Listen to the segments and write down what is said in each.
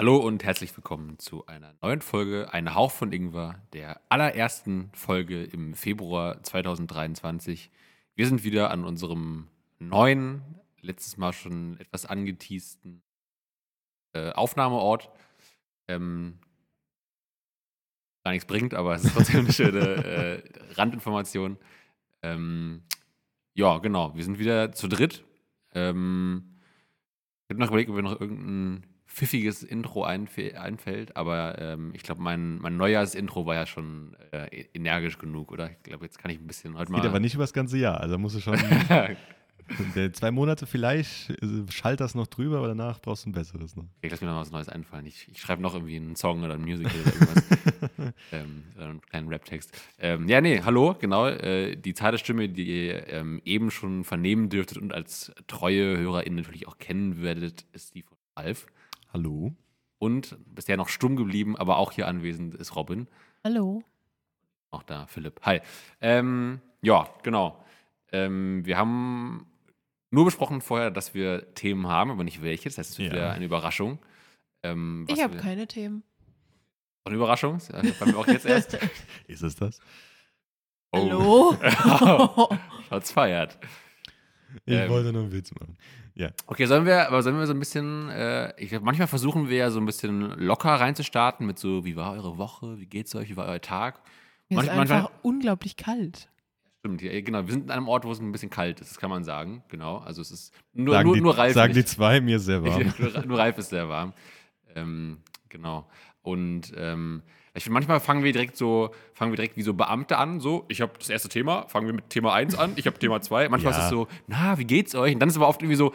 Hallo und herzlich willkommen zu einer neuen Folge, eine Hauch von Ingwer, der allerersten Folge im Februar 2023. Wir sind wieder an unserem neuen, letztes Mal schon etwas angeteasten äh, Aufnahmeort. Ähm, gar nichts bringt, aber es ist trotzdem eine schöne äh, Randinformation. Ähm, ja, genau, wir sind wieder zu dritt. Ähm, ich habe noch überlegt, ob wir noch irgendein pfiffiges Intro einf- einfällt, aber ähm, ich glaube, mein, mein Neujahrsintro war ja schon äh, energisch genug, oder? Ich glaube, jetzt kann ich ein bisschen heute mal. Geht aber nicht über das ganze Jahr. Also musst du schon zwei Monate vielleicht äh, schalt das noch drüber, aber danach brauchst du ein besseres noch. Ich lasse mir noch was Neues einfallen. Ich, ich schreibe noch irgendwie einen Song oder ein Musical oder irgendwas. ähm, oder einen kleinen Rap-Text. Ähm, ja, nee, hallo, genau. Äh, die zarte Stimme, die ihr ähm, eben schon vernehmen dürftet und als treue HörerInnen natürlich auch kennen werdet, ist die von Ralf. Hallo? Und bisher noch stumm geblieben, aber auch hier anwesend ist Robin. Hallo. Auch da, Philipp. Hi. Ähm, ja, genau. Ähm, wir haben nur besprochen vorher, dass wir Themen haben, aber nicht welche. Das heißt, es wird Ja. wieder eine Überraschung. Ähm, was Ich habe keine Themen. Eine Überraschung? Bei mir auch jetzt erst. Ist es das? Oh. Hallo. Schatz feiert. Ich Ähm. wollte nur einen Witz machen. Okay, sollen wir, aber sollen wir so ein bisschen, äh, ich glaub, manchmal versuchen wir ja so ein bisschen locker reinzustarten mit so, wie war eure Woche, wie geht's euch, wie war euer Tag? Mir ist Manch- manchmal- einfach unglaublich kalt. Stimmt, ja, genau. Wir sind an einem Ort, wo es ein bisschen kalt ist, das kann man sagen. Genau. Also es ist nur, Sagen, nur, die, nur Ralf. sagen die nicht. zwei, mir sehr warm. nur, nur Ralf ist sehr warm. Ähm, genau. Und ähm, ich finde, manchmal fangen wir direkt so, fangen wir direkt wie so Beamte an. So, ich habe das erste Thema, fangen wir mit Thema 1 an, ich habe Thema 2. Manchmal Ja. ist es so, na, wie geht's euch? Und dann ist es aber oft irgendwie so,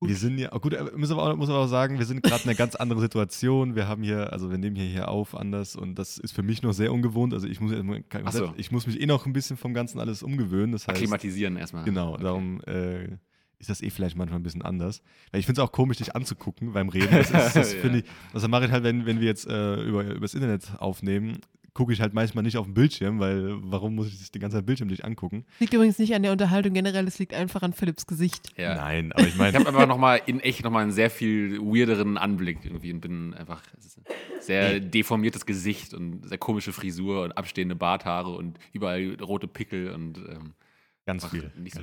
Wir sind ja, gut, äh, müssen aber auch, muss aber auch sagen, wir sind gerade in einer ganz anderen Situation. Wir haben hier, also wir nehmen hier, hier auf anders und das ist für mich noch sehr ungewohnt. Also ich muss, so. ich muss mich eh noch ein bisschen vom Ganzen alles umgewöhnen. Das heißt, akklimatisieren erstmal. Genau, Okay. darum äh, ist das eh vielleicht manchmal ein bisschen anders. Weil ich finde es auch komisch, dich anzugucken beim Reden. Das, ist, das Ja. finde ich, das mache ich halt, wenn, wenn wir jetzt äh, über, übers Internet aufnehmen, gucke ich halt manchmal nicht auf den Bildschirm, weil warum muss ich das die ganze Zeit Bildschirm nicht angucken? Liegt übrigens nicht an der Unterhaltung generell, es liegt einfach an Philipps Gesicht. Ja. Nein, aber ich Ich meine, habe aber nochmal in echt nochmal einen sehr viel weirderen Anblick irgendwie und bin einfach ein sehr deformiertes Gesicht und sehr komische Frisur und abstehende Barthaare und überall rote Pickel und ähm, ganz viel. nicht so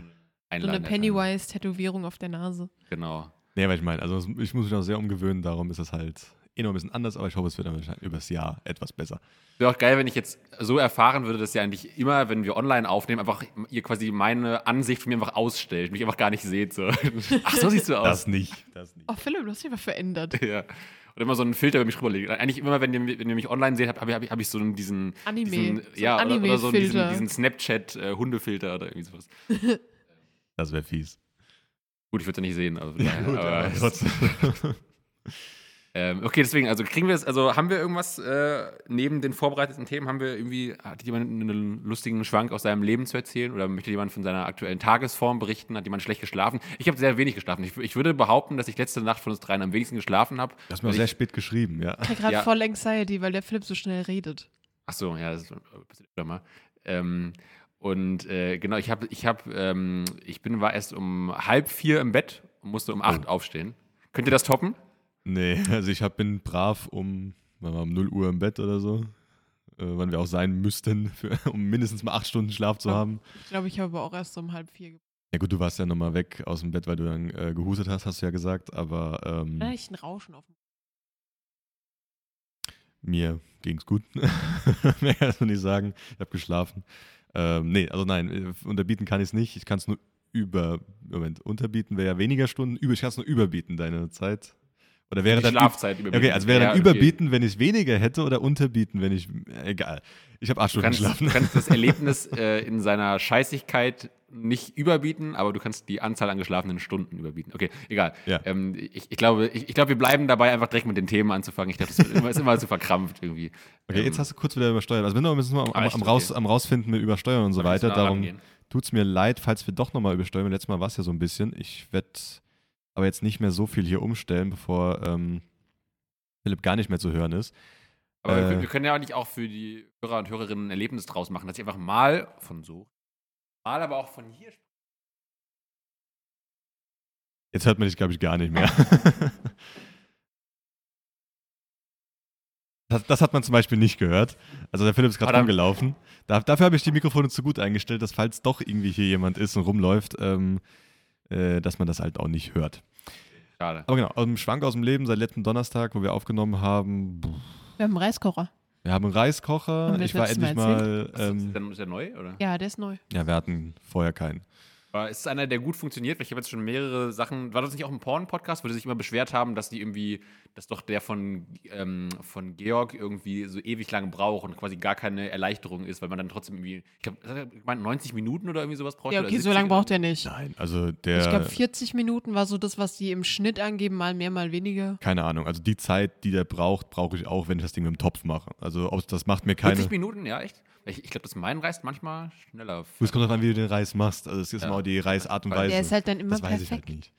So einladend. eine Pennywise-Tätowierung auf der Nase. Genau. Nee, aber ich meine, also ich muss mich auch sehr umgewöhnen, darum ist es halt eh noch ein bisschen anders, aber ich hoffe, es wird dann wahrscheinlich übers Jahr etwas besser. Wäre auch geil, wenn ich jetzt so erfahren würde, dass ihr eigentlich immer, wenn wir online aufnehmen, einfach ihr quasi meine Ansicht von mir einfach ausstellt, mich einfach gar nicht seht. So. Ach, so siehst du aus. Das nicht, das nicht. Oh, Philipp, du hast dich aber verändert. Ja. Und immer so einen Filter über mich rüberlegen. Eigentlich immer, wenn ihr, wenn ihr mich online seht, habe hab, ich- hab ich so einen, diesen, Anime. diesen So ein ja, oder, oder so diesen, diesen Snapchat-Hundefilter oder irgendwie sowas. Das wäre fies. Gut, ich würde es ja nicht sehen. Also, Ja, gut, aber aber ähm, okay, deswegen, also kriegen wir es, also haben wir irgendwas äh, neben den vorbereiteten Themen, haben wir irgendwie, hat jemand einen lustigen Schwank aus seinem Leben zu erzählen oder möchte jemand von seiner aktuellen Tagesform berichten? Hat jemand schlecht geschlafen? Ich habe sehr wenig geschlafen. Ich, ich würde behaupten, dass ich letzte Nacht von uns dreien am wenigsten geschlafen habe. Du hast mir auch sehr spät geschrieben, ja. Ich habe gerade Ja. voll Anxiety, weil der Philipp so schnell redet. Ach so, ja, das ist ein bisschen mal. Ähm, und äh, genau, ich habe, ich habe, ähm, ich bin war erst um halb vier im Bett und musste um acht aufstehen. Könnt ihr das toppen? Nee, also ich hab, bin brav um, wann war, um 0 Uhr im Bett oder so, äh, wann wir auch sein müssten, für, um mindestens mal acht Stunden Schlaf zu haben. Ich glaube, ich habe auch erst um halb vier. Ja gut, du warst ja nochmal weg aus dem Bett, weil du dann äh, gehustet hast, hast du ja gesagt, aber ähm, ich ein Rauschen auf dem mir ging's gut. Mehr kann ich nicht sagen. Ich habe geschlafen. Ähm, nee, also nein, äh, unterbieten kann ich es nicht. Ich kann es nur über, Moment, unterbieten wäre ja weniger Stunden, ich kann es nur überbieten, deine Zeit. Oder wäre Die dann Schlafzeit Ja, Okay, also wäre dann Ja, okay. überbieten, wenn ich weniger hätte oder unterbieten, wenn ich. Egal. Ich habe acht Stunden geschlafen. du kannst das Erlebnis äh, in seiner Scheißigkeit nicht überbieten, aber du kannst die Anzahl an geschlafenen Stunden überbieten. Okay, egal. Ja. Ähm, ich, ich, glaube, ich, ich glaube, wir bleiben dabei, einfach direkt mit den Themen anzufangen. Ich glaube, das immer, ist immer zu verkrampft irgendwie. Okay, Ähm, jetzt hast du kurz wieder übersteuert. Also, wenn du müssen wir am, Ah, am, am, raus, Okay. am rausfinden mit Übersteuern und so weiter. Darum tut es mir leid, falls wir doch nochmal übersteuern. Letztes Mal war es ja so ein bisschen. Ich werde aber jetzt nicht mehr so viel hier umstellen, bevor ähm, Philipp gar nicht mehr zu hören ist. Aber Äh. wir, wir können ja eigentlich auch für die Hörer und Hörerinnen ein Erlebnis draus machen, dass ich einfach mal von so, mal aber auch von hier spreche. Jetzt hört man dich, glaube ich, gar nicht mehr. Das, das hat man zum Beispiel nicht gehört. Also der Philipp ist gerade rumgelaufen. Da, dafür habe ich die Mikrofone zu gut eingestellt, dass falls doch irgendwie hier jemand ist und rumläuft, ähm, äh, dass man das halt auch nicht hört. Schade. Aber genau, aus dem Schwank aus dem Leben seit letzten Donnerstag, wo wir aufgenommen haben, pff, Wir haben einen Reiskocher. wir haben einen Reiskocher. Ich war Mal endlich mal, Ist, ähm, der, ist der neu, oder? Ja, der ist neu. ja, wir hatten vorher keinen. Aber ist es einer, der gut funktioniert? Weil ich habe jetzt schon mehrere Sachen. War das nicht auch ein Porn-Podcast, wo die sich immer beschwert haben, dass die irgendwie, dass doch der von, ähm, von Georg irgendwie so ewig lange braucht und quasi gar keine Erleichterung ist, weil man dann trotzdem irgendwie, ich glaube, was hat er gemeint, 90 Minuten oder irgendwie sowas braucht? Ja, okay, so 70 lange braucht er nicht. Nein, also der. Ich glaube, 40 Minuten war so das, was die im Schnitt angeben, mal mehr, mal weniger. keine Ahnung. Also die Zeit, die der braucht, brauche ich auch, wenn ich das Ding mit dem Topf mache. Also ob, das macht mir keine. 40 Minuten, ja, echt? Ich, ich glaube, das mein reißt manchmal schneller. Du, Es kommt darauf an, wie du den Reis machst. Also es ist Ja. immer auch die Reisart und Weise. Der ist halt dann immer das weiß ich perfekt. halt nicht.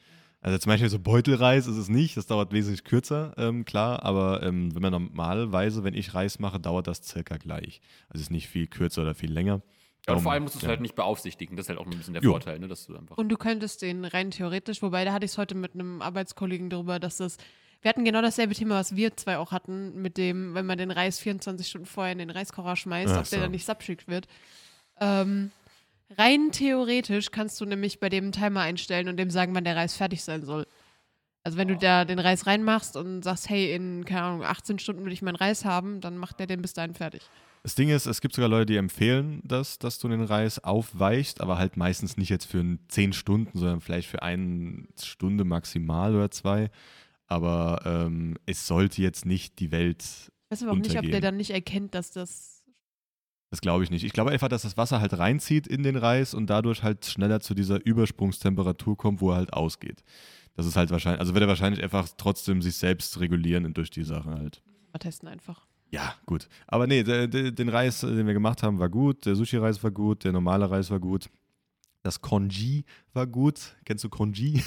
Also zum Beispiel so Beutelreis ist es nicht, das dauert wesentlich kürzer, ähm, klar, aber ähm, wenn man normalerweise, wenn ich Reis mache, dauert das circa gleich. Also es ist nicht viel kürzer oder viel länger. Ja, und Darum, vor allem musst du es ja. halt nicht beaufsichtigen. Das ist halt auch ein bisschen der Jo. Vorteil, ne? dass du einfach. Und du könntest den rein theoretisch, wobei da hatte ich es heute mit einem Arbeitskollegen drüber, dass das. Wir hatten genau dasselbe Thema, was wir zwei auch hatten, mit dem, wenn man den Reis 24 Stunden vorher in den Reiskocher schmeißt, Ach ob der so. dann nicht subschickt wird. Ähm, rein theoretisch kannst du nämlich bei dem Timer einstellen und dem sagen, wann der Reis fertig sein soll. Also wenn du da den Reis reinmachst und sagst, hey, in, keine Ahnung, 18 Stunden will ich meinen Reis haben, dann macht der den bis dahin fertig. Das Ding ist, es gibt sogar Leute, die empfehlen, dass, dass du den Reis aufweichst, aber halt meistens nicht jetzt für ein 10 Stunden, sondern vielleicht für eine Stunde maximal oder zwei. Aber ähm, es sollte jetzt nicht die Welt Ich weiß aber auch nicht, ob der Untergehen. dann nicht erkennt, dass das. Das glaube ich nicht. Ich glaube einfach, dass das Wasser halt reinzieht in den Reis und dadurch halt schneller zu dieser Übersprungstemperatur kommt, wo er halt ausgeht. Das ist halt wahrscheinlich, also wird er wahrscheinlich einfach trotzdem sich selbst regulieren durch die Sache halt. Mal testen einfach. Ja, gut. Aber nee, der, der, den Reis, äh, den wir gemacht haben, war gut. Der Sushi-Reis war gut. Der normale Reis war gut. Das Congee war gut. Kennst du Congee?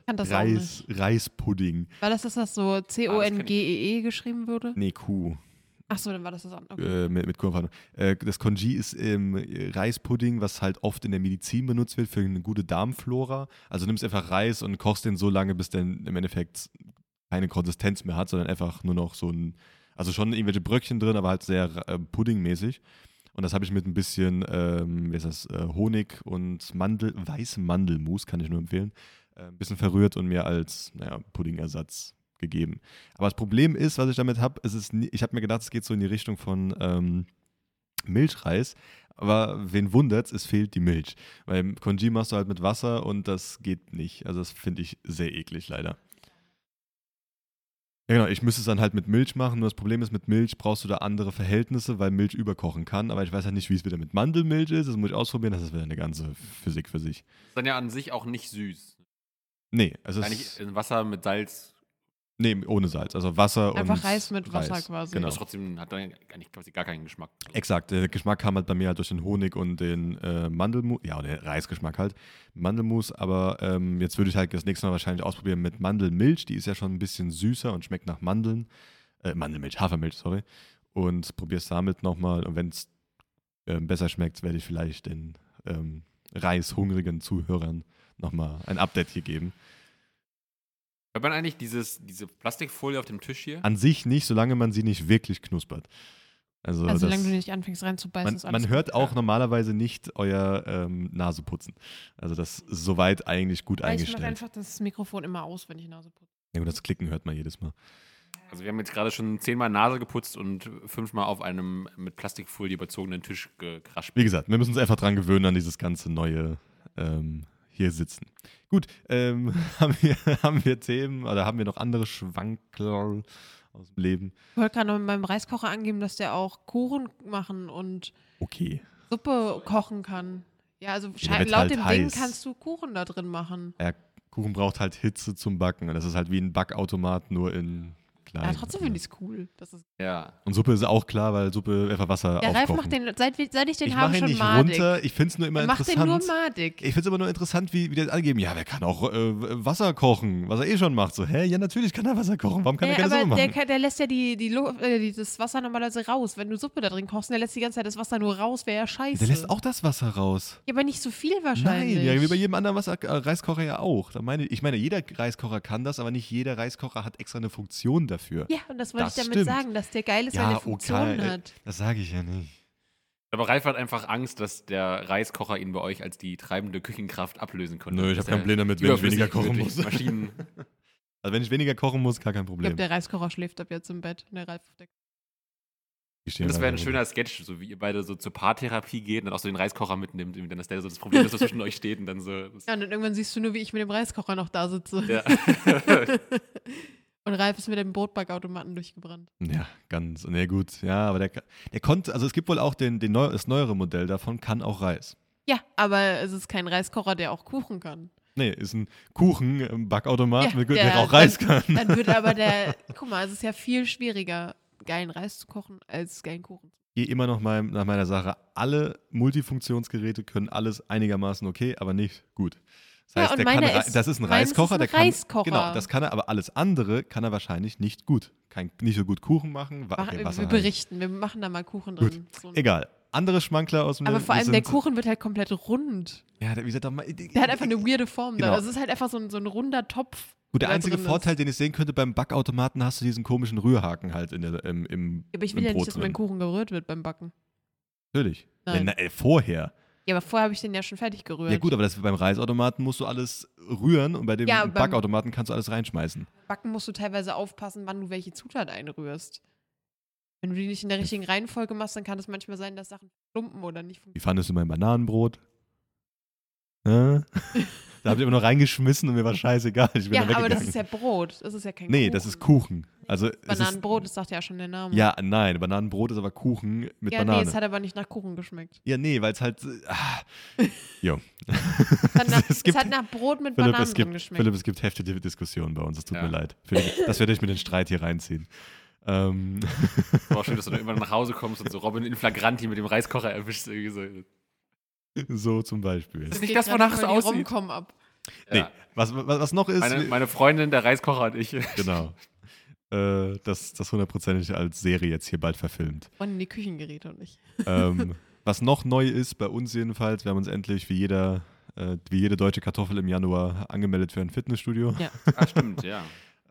Ich kann das auch nicht. Reis, Reispudding. War das das, was so C-O-N-G-E-E E geschrieben wurde? Nee, Kuh. Achso, dann war das das andere. Okay. äh, mit, mit Kurvenverhandlung. Äh, das Congee ist ähm, Reispudding, was halt oft in der Medizin benutzt wird für eine gute Darmflora. Also nimmst einfach Reis und kochst den so lange, bis der im Endeffekt keine Konsistenz mehr hat, sondern einfach nur noch so ein, also schon irgendwelche Bröckchen drin, aber halt sehr äh, puddingmäßig. Und das habe ich mit ein bisschen, ähm, wie ist das, äh, Honig und Mandel, weißem Mandelmus, kann ich nur empfehlen, äh, ein bisschen verrührt und mir als, naja, Puddingersatz gegeben. Aber das Problem ist, was ich damit habe, es ist, nie- ich habe mir gedacht, es geht so in die Richtung von ähm, Milchreis. Aber wen wundert's, es fehlt die Milch. Weil Congee machst du halt mit Wasser und das geht nicht. Also das finde ich sehr eklig, leider. Ja genau, ich müsste es dann halt mit Milch machen. Nur das Problem ist, mit Milch brauchst du da andere Verhältnisse, weil Milch überkochen kann. Aber ich weiß halt nicht, wie es wieder mit Mandelmilch ist. Das muss ich ausprobieren. Das ist wieder eine ganze Physik für sich. Ist dann ja an sich auch nicht süß. Nee, es Eigentlich ist. in Wasser mit Salz. Nee, ohne Salz. Also Wasser und. Einfach Reis mit Wasser Reis. quasi. Genau. Das trotzdem hat dann eigentlich quasi gar keinen Geschmack. Exakt, der Geschmack kam halt bei mir halt durch den Honig und den äh, Mandelmus, ja, oder den Reisgeschmack halt, Mandelmus, aber ähm, jetzt würde ich halt das nächste Mal wahrscheinlich ausprobieren mit Mandelmilch, die ist ja schon ein bisschen süßer und schmeckt nach Mandeln, äh, Mandelmilch, Hafermilch, sorry, und probier's damit nochmal und wenn es ähm, besser schmeckt, werde ich vielleicht den ähm, reishungrigen Zuhörern nochmal ein Update hier geben. Hört man eigentlich dieses, diese Plastikfolie auf dem Tisch hier? An sich nicht, solange man sie nicht wirklich knuspert. Also, Also, das, solange du nicht anfängst reinzubeißen, Man, ist alles man hört auch Ja. normalerweise nicht euer ähm, Naseputzen. Also das ist soweit eigentlich gut gut. Ich mache eingestellt. einfach das Mikrofon immer aus, wenn ich Nase putze. Ja, gut, das Klicken hört man jedes Mal. Also wir haben jetzt gerade schon zehnmal Nase geputzt und fünfmal auf einem mit Plastikfolie überzogenen Tisch gekrascht. Wie gesagt, wir müssen uns einfach dran gewöhnen an dieses ganze neue ähm, hier sitzen. Gut, ähm, haben, wir, haben wir Themen oder haben wir noch andere Schwankerl aus dem Leben? Ich wollte gerade noch mit meinem Reiskocher angeben, dass der auch Kuchen machen und Okay. Suppe kochen kann. Ja, also laut halt dem Ding heiß. kannst du Kuchen da drin machen. Ja, Kuchen braucht halt Hitze zum Backen. Und das ist halt wie ein Backautomat, nur in klein. Ja, trotzdem finde ich es cool. Das ist Ja. Und Suppe ist auch klar, weil Suppe einfach Wasser ja, Ralf aufkochen. macht den, seit, seit ich den ich habe, mache ihn schon nicht madig. runter. Ich finde es nur immer Er macht den interessant. nur madig. Ich finde es aber nur interessant, wie, wie die das angeben. Ja, wer kann auch äh, Wasser kochen, was er eh schon macht. So, hä? Ja, natürlich kann er Wasser kochen. Warum kann Nee, er keine aber Suppe der, machen? kann- der lässt ja die, die, Lu- äh, das Wasser normalerweise raus. Wenn du Suppe da drin kochst und der lässt die ganze Zeit das Wasser nur raus, wäre ja scheiße. Der lässt auch das Wasser raus. ja, aber nicht so viel wahrscheinlich. Nein, ja, wie bei jedem anderen Wasser, äh, Reiskocher ja auch. Da meine, ich meine, jeder Reiskocher kann das, aber nicht jeder Reiskocher hat extra eine Funktion dafür. Dafür. Ja, und das wollte Das ich damit stimmt. sagen, dass der geil ist, Ja, weil er okay, Funktionen äh, hat. Das sage ich ja nicht. Aber Ralf hat einfach Angst, dass der Reiskocher ihn bei euch als die treibende Küchenkraft ablösen konnte. Nö, ich habe keinen er Problem damit, wenn ich weniger kochen muss. Maschinen. Also wenn ich weniger kochen muss, gar kein Ich Problem. glaube, der Reiskocher schläft ab jetzt im Bett. Der Ralf auf der Ich das da wäre ein schöner Sketch, so wie ihr beide so zur Paartherapie geht und dann auch so den Reiskocher mitnimmt, irgendwie dann dass der so das Problem ist, was zwischen euch steht und dann so. Das, Ja, und dann irgendwann siehst du nur, wie ich mit dem Reiskocher noch da sitze. ja. und Ralf ist mit dem Brotbackautomaten durchgebrannt. Ja, ganz. Na gut, ja, aber der, der konnte, also es gibt wohl auch den, den neu, das neuere Modell davon, kann auch Reis. Ja, aber es ist kein Reiskocher, der auch Kuchen kann. Nee, ist ein Kuchen im Backautomat, Ja, mit, der- der auch Reis kann. Dann wird aber der, guck mal, es ist ja viel schwieriger, geilen Reis zu kochen, als geilen Kuchen. gehe immer noch mal nach meiner Sache. Alle Multifunktionsgeräte können alles einigermaßen okay, aber nicht gut. Das Ja, heißt, und der kann, ist- das ist ein meins ist Reiskocher, ein der kann, Reiskocher. genau, das kann er, aber alles andere kann er wahrscheinlich nicht gut. Kann nicht so gut Kuchen machen. Mach, okay, wir Wasser halt. berichten, wir machen da mal Kuchen Gut, drin. So Egal. Andere Schmankler aus dem aber vor allem der Kuchen wird halt komplett rund. Ja, der, wie gesagt, mal, Der hat einfach eine weirde Form. Genau. Da. Also es ist halt einfach so ein, so ein runder Topf. Gut, der einzige Vorteil, den ich sehen könnte beim Backautomaten, hast du diesen komischen Rührhaken halt in der, im, im, Ja, aber ich will ja Brot nicht, dass mein. Kuchen gerührt wird beim Backen. Natürlich. Nein. Ja, na, äh, vorher. Ja, aber vorher habe ich den ja schon fertig gerührt. Ja gut, aber das, beim Reisautomaten musst du alles rühren und bei dem Ja, beim- Backautomaten kannst du alles reinschmeißen. Backen musst du teilweise aufpassen, wann du welche Zutat einrührst. Wenn du die nicht in der richtigen Reihenfolge machst, dann kann es manchmal sein, dass Sachen klumpen oder nicht Wie funktionieren. fandest du mein Bananenbrot? Hä? da habt ihr immer noch reingeschmissen und mir war scheißegal. Ich bin Ja, aber das ist ja Brot. Das ist ja kein nee, Kuchen. das ist Kuchen. Also es Bananenbrot, das sagt ja schon der Name. Ja, nein, Bananenbrot ist aber Kuchen mit ja Banane. nee, es hat aber nicht nach Kuchen geschmeckt. ja, nee, weil es halt. äh, Ah, jo. Es hat nach, es es gibt, hat nach Brot mit Philipp, Bananen es gibt, drin geschmeckt. Philipp, es gibt heftige Diskussionen bei uns. Es tut Ja. mir leid. Dass wir dich mit den Streit hier reinziehen. Ähm, War auch schön, dass du dann irgendwann nach Hause kommst und so Robin in Flagranti mit dem Reiskocher erwischst. Irgendwie so. So zum Beispiel. ist nicht das, wonach es aussieht. Ab. Nee, Ja. was, was, was noch ist. Meine, meine Freundin, der Reiskocher und ich. genau. Äh, das, das hundertprozentig als Serie jetzt hier bald verfilmt. Und die Küchengeräte und ich. ähm, was noch neu ist, bei uns jedenfalls, wir haben uns endlich wie jeder, äh, wie jede deutsche Kartoffel im Januar angemeldet für ein Fitnessstudio. Ja. Ah, stimmt, ja.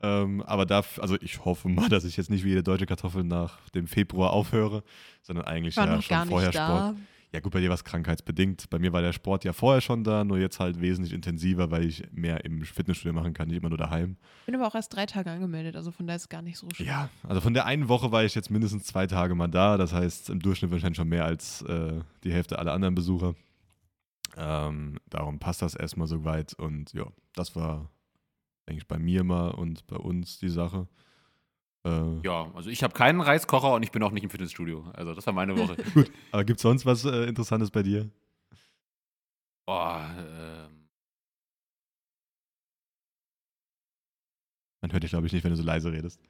Ähm, aber da, also ich hoffe mal, dass ich jetzt nicht wie jede deutsche Kartoffel nach dem Februar aufhöre, sondern eigentlich ja schon gar vorher nicht Sport. da. Ja gut, bei dir war es krankheitsbedingt. Bei mir war der Sport ja vorher schon da, nur jetzt halt wesentlich intensiver, weil ich mehr im Fitnessstudio machen kann, nicht immer nur daheim. Bin aber auch erst drei Tage angemeldet, also von daher ist es gar nicht so schlimm. Ja, also von der einen Woche war ich jetzt mindestens zwei Tage mal da. Das heißt, im Durchschnitt wahrscheinlich schon mehr als äh, die Hälfte aller anderen Besucher. Ähm, darum passt das erstmal so weit. Und ja, das war, denke ich, bei mir mal und bei uns die Sache. Äh, Ja, also ich habe keinen Reiskocher und ich bin auch nicht im Fitnessstudio. Also das war meine Woche. Gut, aber gibt es sonst was äh, Interessantes bei dir? Boah, ähm, Man hört dich, glaube ich, nicht, wenn du so leise redest.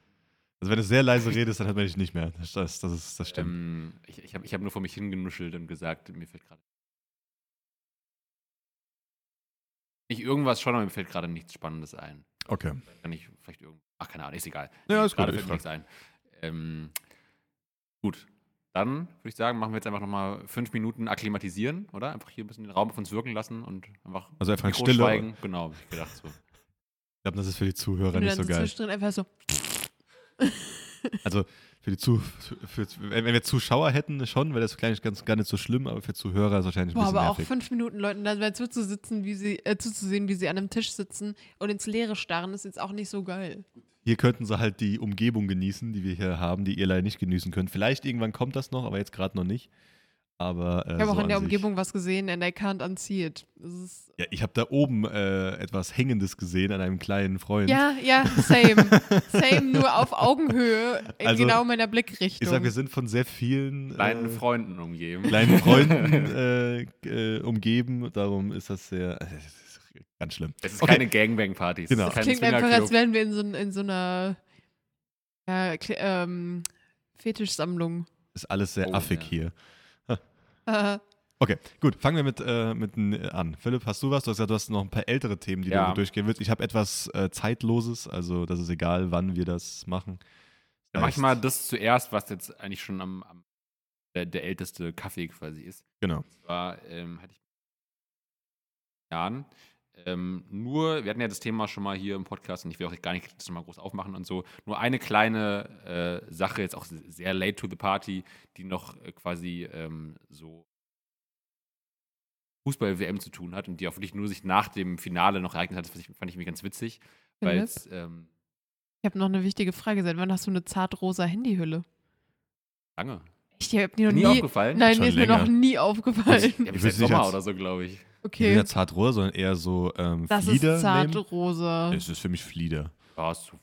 Also wenn du sehr leise redest, dann hört man dich nicht mehr. Das, das, ist, das stimmt. ähm, ich, ich habe ich hab nur vor mich hingenuschelt und gesagt, mir fällt gerade. Nicht irgendwas schon, aber mir fällt gerade nichts Spannendes ein. Okay. Kann ich vielleicht irgend. Ach, keine Ahnung, ist egal. Ja, ist gut, Gerade ich fällt mir nichts ein. Ähm, gut. Dann würde ich sagen, machen wir jetzt einfach nochmal fünf Minuten akklimatisieren, oder? Einfach hier ein bisschen den Raum auf uns wirken lassen und einfach Also einfach Mikro Stille. schweigen. Genau, ich gedacht so. Ich glaube, das ist für die Zuhörer du nicht dann so so geil. zwischendrin einfach so. Also für die Zu für, wenn wir Zuschauer hätten, schon, wäre das vielleicht ganz gar nicht so schlimm, aber für Zuhörer ist es wahrscheinlich ein Boah, bisschen aber auch nervig. fünf Minuten Leuten dabei zuzusitzen, wie sie, äh, zuzusehen, wie sie an einem Tisch sitzen und ins Leere starren, ist jetzt auch nicht so geil. Hier könnten sie halt die Umgebung genießen, die wir hier haben, die ihr leider nicht genießen könnt. Vielleicht irgendwann kommt das noch, aber jetzt gerade noch nicht. Aber äh, Ich habe so auch in an der sich- Umgebung was gesehen and I can't unsee it. Ja, ich habe da oben äh, etwas Hängendes gesehen an einem kleinen Freund. ja, ja, same. same, nur auf Augenhöhe in Also, genau meiner Blickrichtung. Ich sag, wir sind von sehr vielen Kleinen äh, Freunden umgeben. kleinen Freunden äh, äh, umgeben. Darum ist das sehr. Äh, ganz schlimm. Es ist Okay. keine Gangbang-Party. es Genau. ist kein Klingt einfach, als wären wir in so, in so einer ja, ähm, Fetischsammlung. Ist alles sehr Oh, affig ja. hier. Äh, Okay, gut, fangen wir mit, äh, mit n- an. Philipp, hast du was? Du hast gesagt, du hast noch ein paar ältere Themen, die Ja. du durchgehen willst. Ich habe etwas äh, Zeitloses, also das ist egal, wann wir das machen. Dann Das mach ich mal das zuerst, was jetzt eigentlich schon am, am der, der älteste Kaffee quasi ist. Genau. war, ähm, hatte ich Jahren, ähm, nur, wir hatten ja das Thema schon mal hier im Podcast und ich will auch gar nicht das nochmal groß aufmachen und so. Nur eine kleine äh, Sache, jetzt auch sehr late to the party, die noch äh, quasi ähm, so Fußball-WM zu tun hat und die auch wirklich nur sich nach dem Finale noch ereignet hat. Das fand ich, fand ich mir ganz witzig. Weil Philipp? es, ähm, Ich habe noch eine wichtige Frage. Seit wann hast du eine zartrosa Handyhülle? lange. Ich habe die noch Nie nie. aufgefallen? Nein, Schon mir ist mir länger. noch nie aufgefallen. Ich bis will's seit Sommer als- oder so, glaube ich. Nicht Okay. mehr zartrosa, sondern eher so ähm, Das Flieder. ist nehmen. zartrosa. Es ist für mich Flieder. Ja, ist so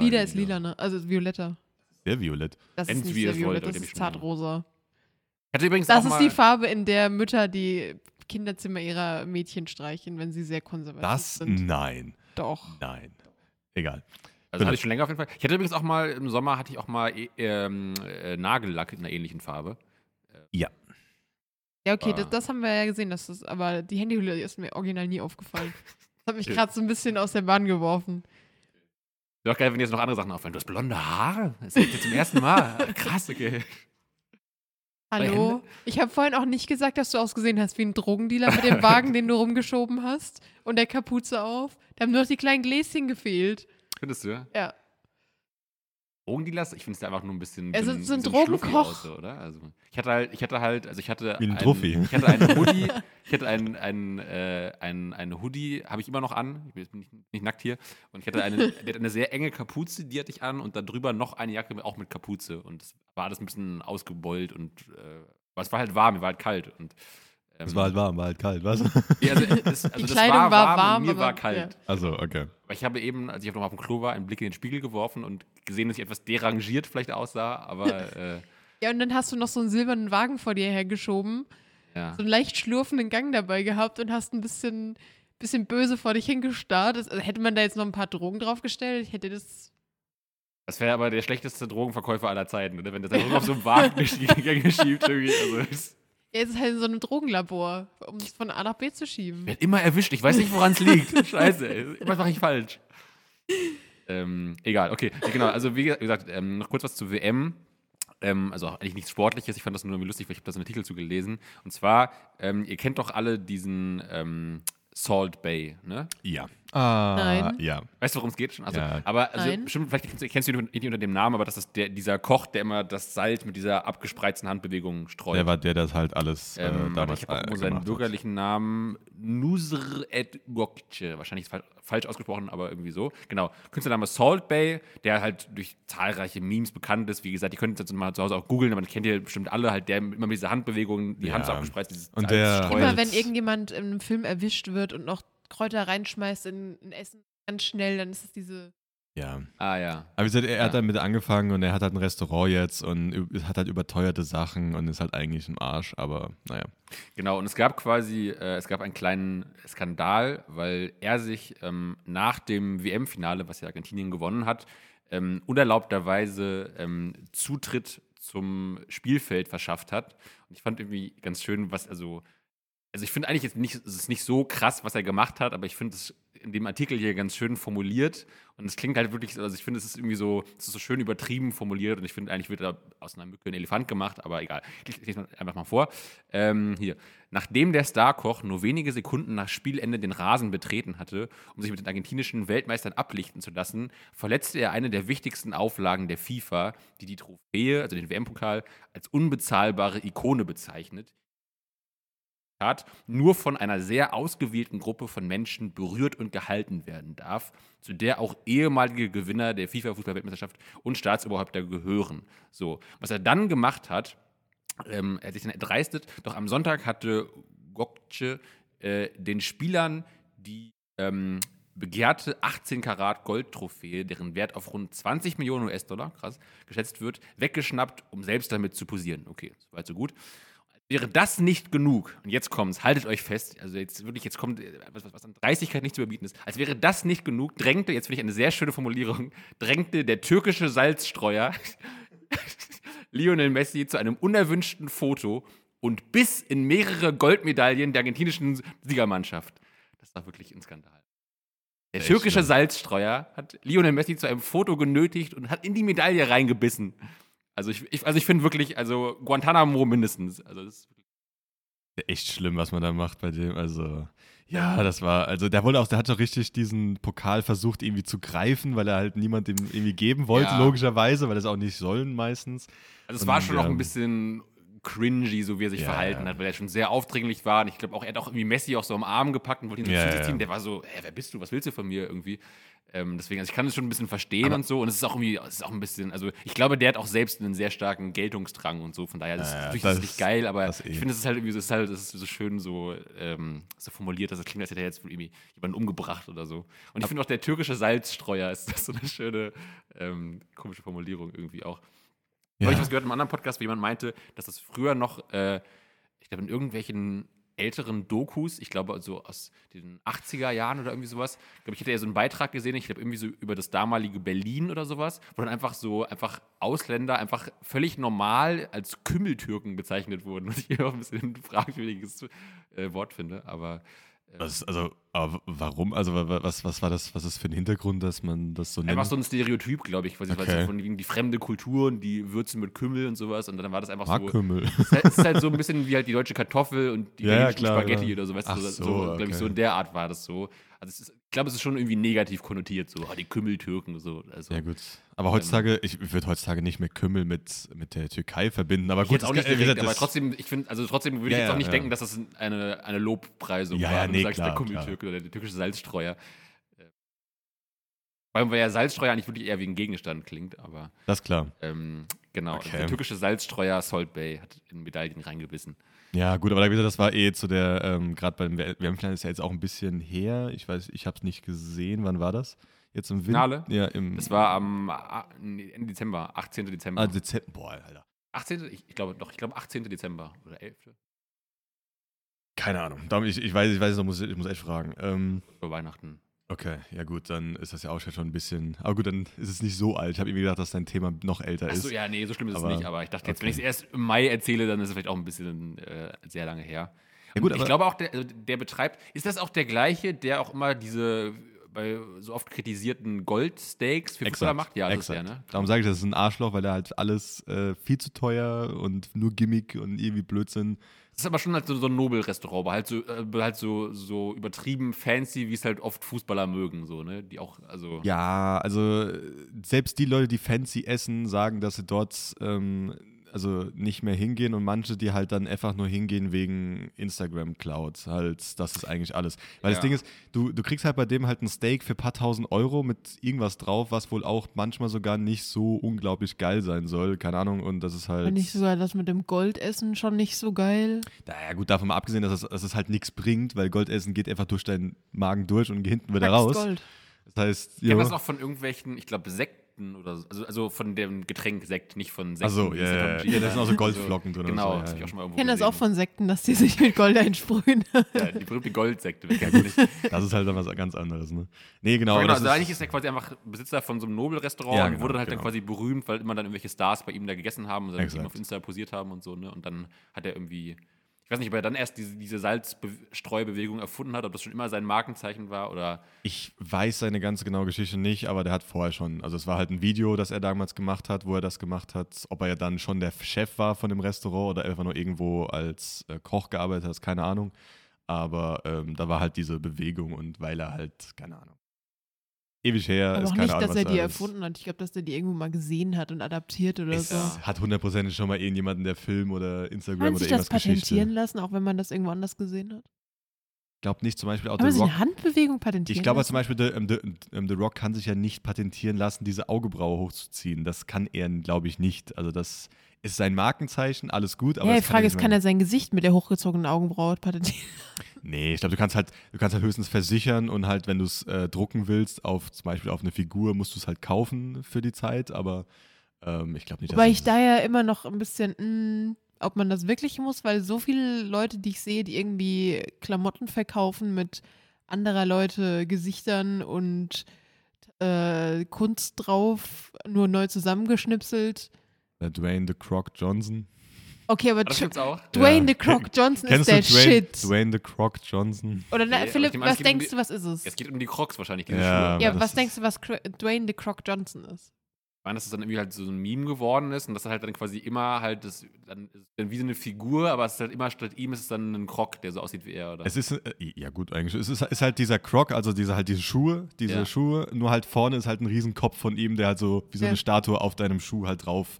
Lila ist lila, ne? Also violetter. Sehr violett. Das ist nicht sehr violett, das ist zartrosa. Hatte übrigens Das auch ist mal, die Farbe, in der Mütter die Kinderzimmer ihrer Mädchen streichen, wenn sie sehr konservativ Das? sind. Nein. Doch. Nein. Egal. Also hatte ich schon länger auf jeden Fall. Ich hatte übrigens auch mal im Sommer hatte ich auch mal ähm, äh, Nagellack in einer ähnlichen Farbe. Ja. Ja, okay, Ah. das, das haben wir ja gesehen, dass das, aber die Handyhülle ist mir original nie aufgefallen. Das hat mich gerade so ein bisschen aus der Bahn geworfen. Wäre auch geil, wenn jetzt noch andere Sachen auffallen. Du hast blonde Haare? Das ist jetzt zum ersten Mal. Krass, okay. Hallo? Ich habe vorhin auch nicht gesagt, dass du ausgesehen hast wie ein Drogendealer mit dem Wagen, den du rumgeschoben hast und der Kapuze auf. Da haben nur noch die kleinen Gläschen gefehlt. Findest du? Ja. Drogendealers? Ich finde es einfach nur ein bisschen. Also, bisschen- so ein Drogenkoch. oder? Also, ich hatte halt, ich hatte halt, also ich hatte. Wie ein Druffi. Ich hatte einen Hoodie, ich hatte einen, einen, äh, einen, einen Hoodie, habe ich immer noch an. Ich bin jetzt nicht, nicht nackt hier. Und ich hatte eine, eine sehr enge Kapuze, die hatte ich an und darüber noch eine Jacke auch mit Kapuze. Und es war alles ein bisschen ausgebeult und äh, aber es war halt warm, mir war halt kalt. Und, Es war halt warm, war halt kalt, was? ja, also, es, also Die das Kleidung war, war warm, mir war kalt. ja. Also, okay. Aber ich habe eben, als ich noch mal auf dem Klo war, einen Blick in den Spiegel geworfen und gesehen, dass ich etwas derangiert vielleicht aussah, aber äh, Ja, und dann hast du noch so einen silbernen Wagen vor dir hergeschoben, ja. so einen leicht schlurfenden Gang dabei gehabt und hast ein bisschen, bisschen böse vor dich hingestarrt. Das, also hätte man da jetzt noch ein paar Drogen draufgestellt, ich hätte das. Das wäre aber der schlechteste Drogenverkäufer aller Zeiten, oder? Wenn der seine Drogen auf so einem Wagen durch die Gänge schiebt. Irgendwie. Also, Ja, es ist halt in so einem Drogenlabor, um es von A nach B zu schieben. wird immer erwischt. Ich weiß nicht, woran es liegt. Scheiße, ey. Was mache ich falsch? Ähm, egal, okay. Genau, also wie gesagt, ähm, noch kurz was zur WM. Ähm, also eigentlich nichts Sportliches, ich fand das nur irgendwie lustig, weil ich habe da so einen Artikel zu gelesen. Und zwar, ähm, ihr kennt doch alle diesen ähm, Salt Bay, ne? Ja. Ah, Nein. Ja. Weißt du, worum es geht schon? Also, Ja. aber also, Nein. bestimmt, vielleicht kennst, kennst du ihn nicht unter dem Namen, aber das ist der, dieser Koch, der immer das Salz mit dieser abgespreizten Handbewegung streut. Der war der, das halt alles äh, ähm, damals ich habe auch äh, seinen hat. bürgerlichen Namen Nusr et Gokce. Wahrscheinlich ist fa falsch ausgesprochen, aber irgendwie so. Genau. Künstlername Salt Bay, der halt durch zahlreiche Memes bekannt ist. Wie gesagt, ihr könnt es jetzt mal zu Hause auch googeln, aber das kennt ihr bestimmt alle. Halt der immer mit dieser Handbewegung, die Hand so Ja. abgespreizt, dieses Und Salz der- streut. Immer wenn irgendjemand in einem Film erwischt wird und noch Kräuter reinschmeißt in ein Essen ganz schnell, dann ist es diese. Ja. Ah ja. Aber wie gesagt, er hat Ja. damit angefangen und er hat halt ein Restaurant jetzt und hat halt überteuerte Sachen und ist halt eigentlich im Arsch, aber naja. Genau, und es gab quasi, äh, es gab einen kleinen Skandal, weil er sich ähm, nach dem WM-Finale, was ja Argentinien gewonnen hat, ähm, unerlaubterweise ähm, Zutritt zum Spielfeld verschafft hat. Und ich fand irgendwie ganz schön, was, also, also ich finde eigentlich jetzt nicht, es ist nicht so krass, was er gemacht hat, aber ich finde es in dem Artikel hier ganz schön formuliert. Und es klingt halt wirklich, also ich finde, es ist irgendwie so, es ist so schön übertrieben formuliert und ich finde, eigentlich wird da aus einer Mücke ein Elefant gemacht, aber egal. Ich lese einfach mal vor. Ähm, hier. Nachdem der Starkoch nur wenige Sekunden nach Spielende den Rasen betreten hatte, um sich mit den argentinischen Weltmeistern ablichten zu lassen, verletzte er eine der wichtigsten Auflagen der FIFA, die die Trophäe, also den WM-Pokal, als unbezahlbare Ikone bezeichnet, Zitat, nur von einer sehr ausgewählten Gruppe von Menschen berührt und gehalten werden darf, zu der auch ehemalige Gewinner der FIFA-Fußball-Weltmeisterschaft und Staatsoberhäupter gehören. So, was er dann gemacht hat, ähm, er hat sich dann erdreistet, doch am Sonntag hatte Gokce äh, den Spielern die ähm, begehrte 18 Karat Goldtrophäe, deren Wert auf rund 20 Millionen US-Dollar, krass, geschätzt wird, weggeschnappt, um selbst damit zu posieren. Okay, soweit so gut. Wäre das nicht genug, und jetzt kommt's, haltet euch fest, also jetzt wirklich, jetzt kommt, äh, was, was an Dreistigkeit nicht zu überbieten ist, als wäre das nicht genug, drängte, jetzt finde ich eine sehr schöne Formulierung, drängte der türkische Salzstreuer Lionel Messi zu einem unerwünschten Foto und bis in mehrere Goldmedaillen der argentinischen Siegermannschaft. Das war wirklich ein Skandal. Der türkische schlimm. Salzstreuer hat Lionel Messi zu einem Foto genötigt und hat in die Medaille reingebissen. Also ich, ich, also ich finde wirklich, also Guantanamo mindestens. Also das ist Echt schlimm, was man da macht bei dem. Also, Ja, das war, also der wollte auch, der hat doch richtig diesen Pokal versucht irgendwie zu greifen, weil er halt niemand ihm irgendwie geben wollte, Ja. logischerweise, weil er es auch nicht sollen meistens. Also es Und, war schon noch ähm, ein bisschen cringy, so wie er sich Ja, verhalten hat, weil er schon sehr aufdringlich war. Und ich glaube auch, er hat auch irgendwie Messi auch so am Arm gepackt und wollte ihn so Ja, ja. ziehen. Der war so, hä, wer bist du? Was willst du von mir irgendwie? Ähm, deswegen, also ich kann es schon ein bisschen verstehen Aber- und so. Und es ist auch irgendwie, es ist auch ein bisschen, also ich glaube, der hat auch selbst einen sehr starken Geltungsdrang und so. Von daher, das ist Ja, natürlich das- ist nicht geil, aber das eh. ich finde, es ist halt irgendwie, es ist halt, es ist so schön so, ähm, so formuliert, dass es klingt, als hätte er jetzt irgendwie jemanden umgebracht oder so. Und ich finde auch, der türkische Salzstreuer ist das so eine schöne, ähm, komische Formulierung irgendwie auch. Ja. Habe ich was gehört in einem anderen Podcast, wo jemand meinte, dass das früher noch, äh, ich glaube, in irgendwelchen älteren Dokus, ich glaube so aus den 80er Jahren oder irgendwie sowas, ich glaube, ich hätte ja so einen Beitrag gesehen, ich glaube irgendwie so über das damalige Berlin oder sowas, wo dann einfach so, einfach Ausländer einfach völlig normal als Kümmeltürken bezeichnet wurden, was ich hier auch ein bisschen ein fragwürdiges äh, Wort finde, aber Was, also, aber warum? Also, wa- wa- was, was war das, was ist für ein Hintergrund, dass man das so nennt? einfach so ein Stereotyp, glaube ich, weiß, Okay. so von wegen die fremde Kultur und die Würzen mit Kümmel und sowas und dann war das einfach so, Markkümmel. Es ist halt- so ein bisschen wie halt die deutsche Kartoffel und die Ja, ja, klar, Spaghetti klar. oder so, weißt du, so, so, so glaube ich, okay. so in der Art war das so. Also ist, ich glaube, es ist schon irgendwie negativ konnotiert, so, oh, die Kümmeltürken, so. Also, Ja, gut. Aber heutzutage, ich würde heutzutage nicht mehr Kümmel mit, mit der Türkei verbinden. Aber gut, jetzt auch nicht direkt, gesagt, aber trotzdem, ich finde, also trotzdem würde ich Ja, jetzt auch nicht ja. denken, dass das eine, eine Lobpreisung Ja, war. ja, nee, du sagst, der klar, Kümmeltürke oder der türkische Salzstreuer. Äh, weil ja Salzstreuer eigentlich wirklich eher wie ein Gegenstand klingt, aber Das ist klar. ähm, genau. Okay. Der türkische Salzstreuer Salt Bay hat in Medaillen reingebissen. Ja, gut, aber da gesagt, das war eh zu der, ähm, gerade beim WM-Finale ist ja jetzt auch ein bisschen her. Ich weiß, ich habe es nicht gesehen. Wann war das? Jetzt im Winter? Finale? Ja, im Das war am nee, Ende Dezember, 18. Dezember. ah, Dezember. Boah, Alter. 18. Ich, ich glaube doch, ich glaube 18. Dezember oder 11. Keine Ahnung. Ich, ich weiß, ich weiß, noch, muss, ich muss echt fragen. Ähm, Vor Weihnachten. Okay, ja gut, dann ist das ja auch schon ein bisschen. Aber gut, dann ist es nicht so alt. Ich habe irgendwie gedacht, dass dein Thema noch älter Achso, ist. ja, nee, so schlimm ist Aber- es nicht, aber ich dachte jetzt, okay. wenn ich es erst im Mai erzähle, dann ist es vielleicht auch ein bisschen äh, sehr lange her. Ja, gut, ich glaube auch, der, also der betreibt, ist das auch der gleiche, der auch immer diese bei so oft kritisierten Goldsteaks für Fußballer macht? Ja, das ist der, ne? Darum sage ich, das ist ein Arschloch, weil er halt alles äh, viel zu teuer und nur Gimmick und irgendwie Blödsinn. Das ist aber schon halt so, so ein Nobelrestaurant, aber halt so, äh, halt so, so übertrieben fancy, wie es halt oft Fußballer mögen, so, ne? Die auch, also. Ja, also äh, selbst die Leute, die fancy essen, sagen, dass sie dort ähm, also nicht mehr hingehen und manche, die halt dann einfach nur hingehen wegen Instagram Cloud. Halt, das ist eigentlich alles. Weil das Ja. Ding ist, du, du kriegst halt bei dem halt ein Steak für ein paar tausend Euro mit irgendwas drauf, was wohl auch manchmal sogar nicht so unglaublich geil sein soll. Keine Ahnung. Und das ist halt. Wenn nicht sogar das mit dem Goldessen schon nicht so geil. Naja, gut, davon mal abgesehen, dass es, dass es halt nichts bringt, weil Goldessen geht einfach durch deinen Magen durch und geht hinten wieder Max raus. Gold. Das heißt, Ich kenne das auch von irgendwelchen, ich glaube, Sekten oder so. Also, also von dem Getränk Sekt, nicht von Sekten. Achso, wie ja, ja, ja. Sittonji. ja, da sind auch so Goldflocken drin. und Genau, so, das ja, habe ich ja. auch schon mal irgendwo Ich kenne das auch von Sekten, dass die sich mit Gold einsprühen. Ja, die berühmte Goldsekte. Das ist halt dann was ganz anderes, ne? Nee, genau. Genau, das also ist- eigentlich ist er quasi einfach Besitzer von so einem Nobelrestaurant Ja, und genau, wurde dann halt genau. dann quasi berühmt, weil immer dann irgendwelche Stars bei ihm da gegessen haben und dann mit ihm auf Insta posiert haben und so, ne? Und dann hat er irgendwie, weiß nicht, ob er dann erst diese, diese Salzstreubewegung erfunden hat, ob das schon immer sein Markenzeichen war oder Ich weiß seine ganze genaue Geschichte nicht, aber der hat vorher schon. Also es war halt ein Video, das er damals gemacht hat, wo er das gemacht hat. Ob er ja dann schon der Chef war von dem Restaurant oder einfach nur irgendwo als äh, Koch gearbeitet hat, keine Ahnung. Aber ähm, da war halt diese Bewegung und weil er halt, keine Ahnung. Ewig her, Aber ist auch keine nicht, Ahnung, dass er die alles- erfunden hat. Ich glaube, dass der die irgendwo mal gesehen hat und adaptiert oder Es so. hat hundertprozentig schon mal irgendjemanden der Film oder Instagram Kann oder sich das irgendwas patentieren Geschichte. lassen, auch wenn man das irgendwo anders gesehen hat? Ich glaube nicht, zum Beispiel auch man The sich Rock. eine Handbewegung patentieren Ich glaube lassen? zum Beispiel, The, ähm, The, ähm, The Rock kann sich ja nicht patentieren lassen, diese Augenbraue hochzuziehen. Das kann er, glaube ich, nicht. Also das ist sein Markenzeichen, alles gut. Aber ja, die Frage ist, kann er sein Gesicht mit der hochgezogenen Augenbraue patentieren? Nee, ich glaube, du kannst halt, du kannst halt höchstens versichern und halt, wenn du es äh, drucken willst, auf zum Beispiel auf eine Figur, musst du es halt kaufen für die Zeit, aber ähm, ich glaube nicht, Wobei dass ich es- da ja immer noch ein bisschen, mh, ob man das wirklich muss, weil so viele Leute, die ich sehe, die irgendwie Klamotten verkaufen mit anderer Leute Gesichtern und äh, Kunst drauf, nur neu zusammengeschnipselt. Äh, Dwayne The Croc Johnson. Okay, aber das gibt's auch. Dwayne Ja. The Croc Johnson ist Kennst der du Dwayne, Shit. Dwayne The Croc Johnson? Oder Nee, na, ich Philipp, an, was geht um denkst die- du, was ist es? Es geht um die Crocs wahrscheinlich, diese Ja, Schuhe. ja, das was ist- denkst du, was Dwayne The Croc Johnson ist? Ich meine, dass es dann irgendwie halt so ein Meme geworden ist und dass er halt dann quasi immer halt das, dann, ist dann wie so eine Figur, aber es ist halt immer statt ihm ist es dann ein Krog, der so aussieht wie er, oder? Es ist, äh, ja gut, eigentlich. Es ist, ist halt dieser Croc, also diese, halt diese Schuhe, diese Ja. Schuhe, nur halt vorne ist halt ein Riesenkopf von ihm, der halt so wie so Ja. eine Statue auf deinem Schuh halt drauf.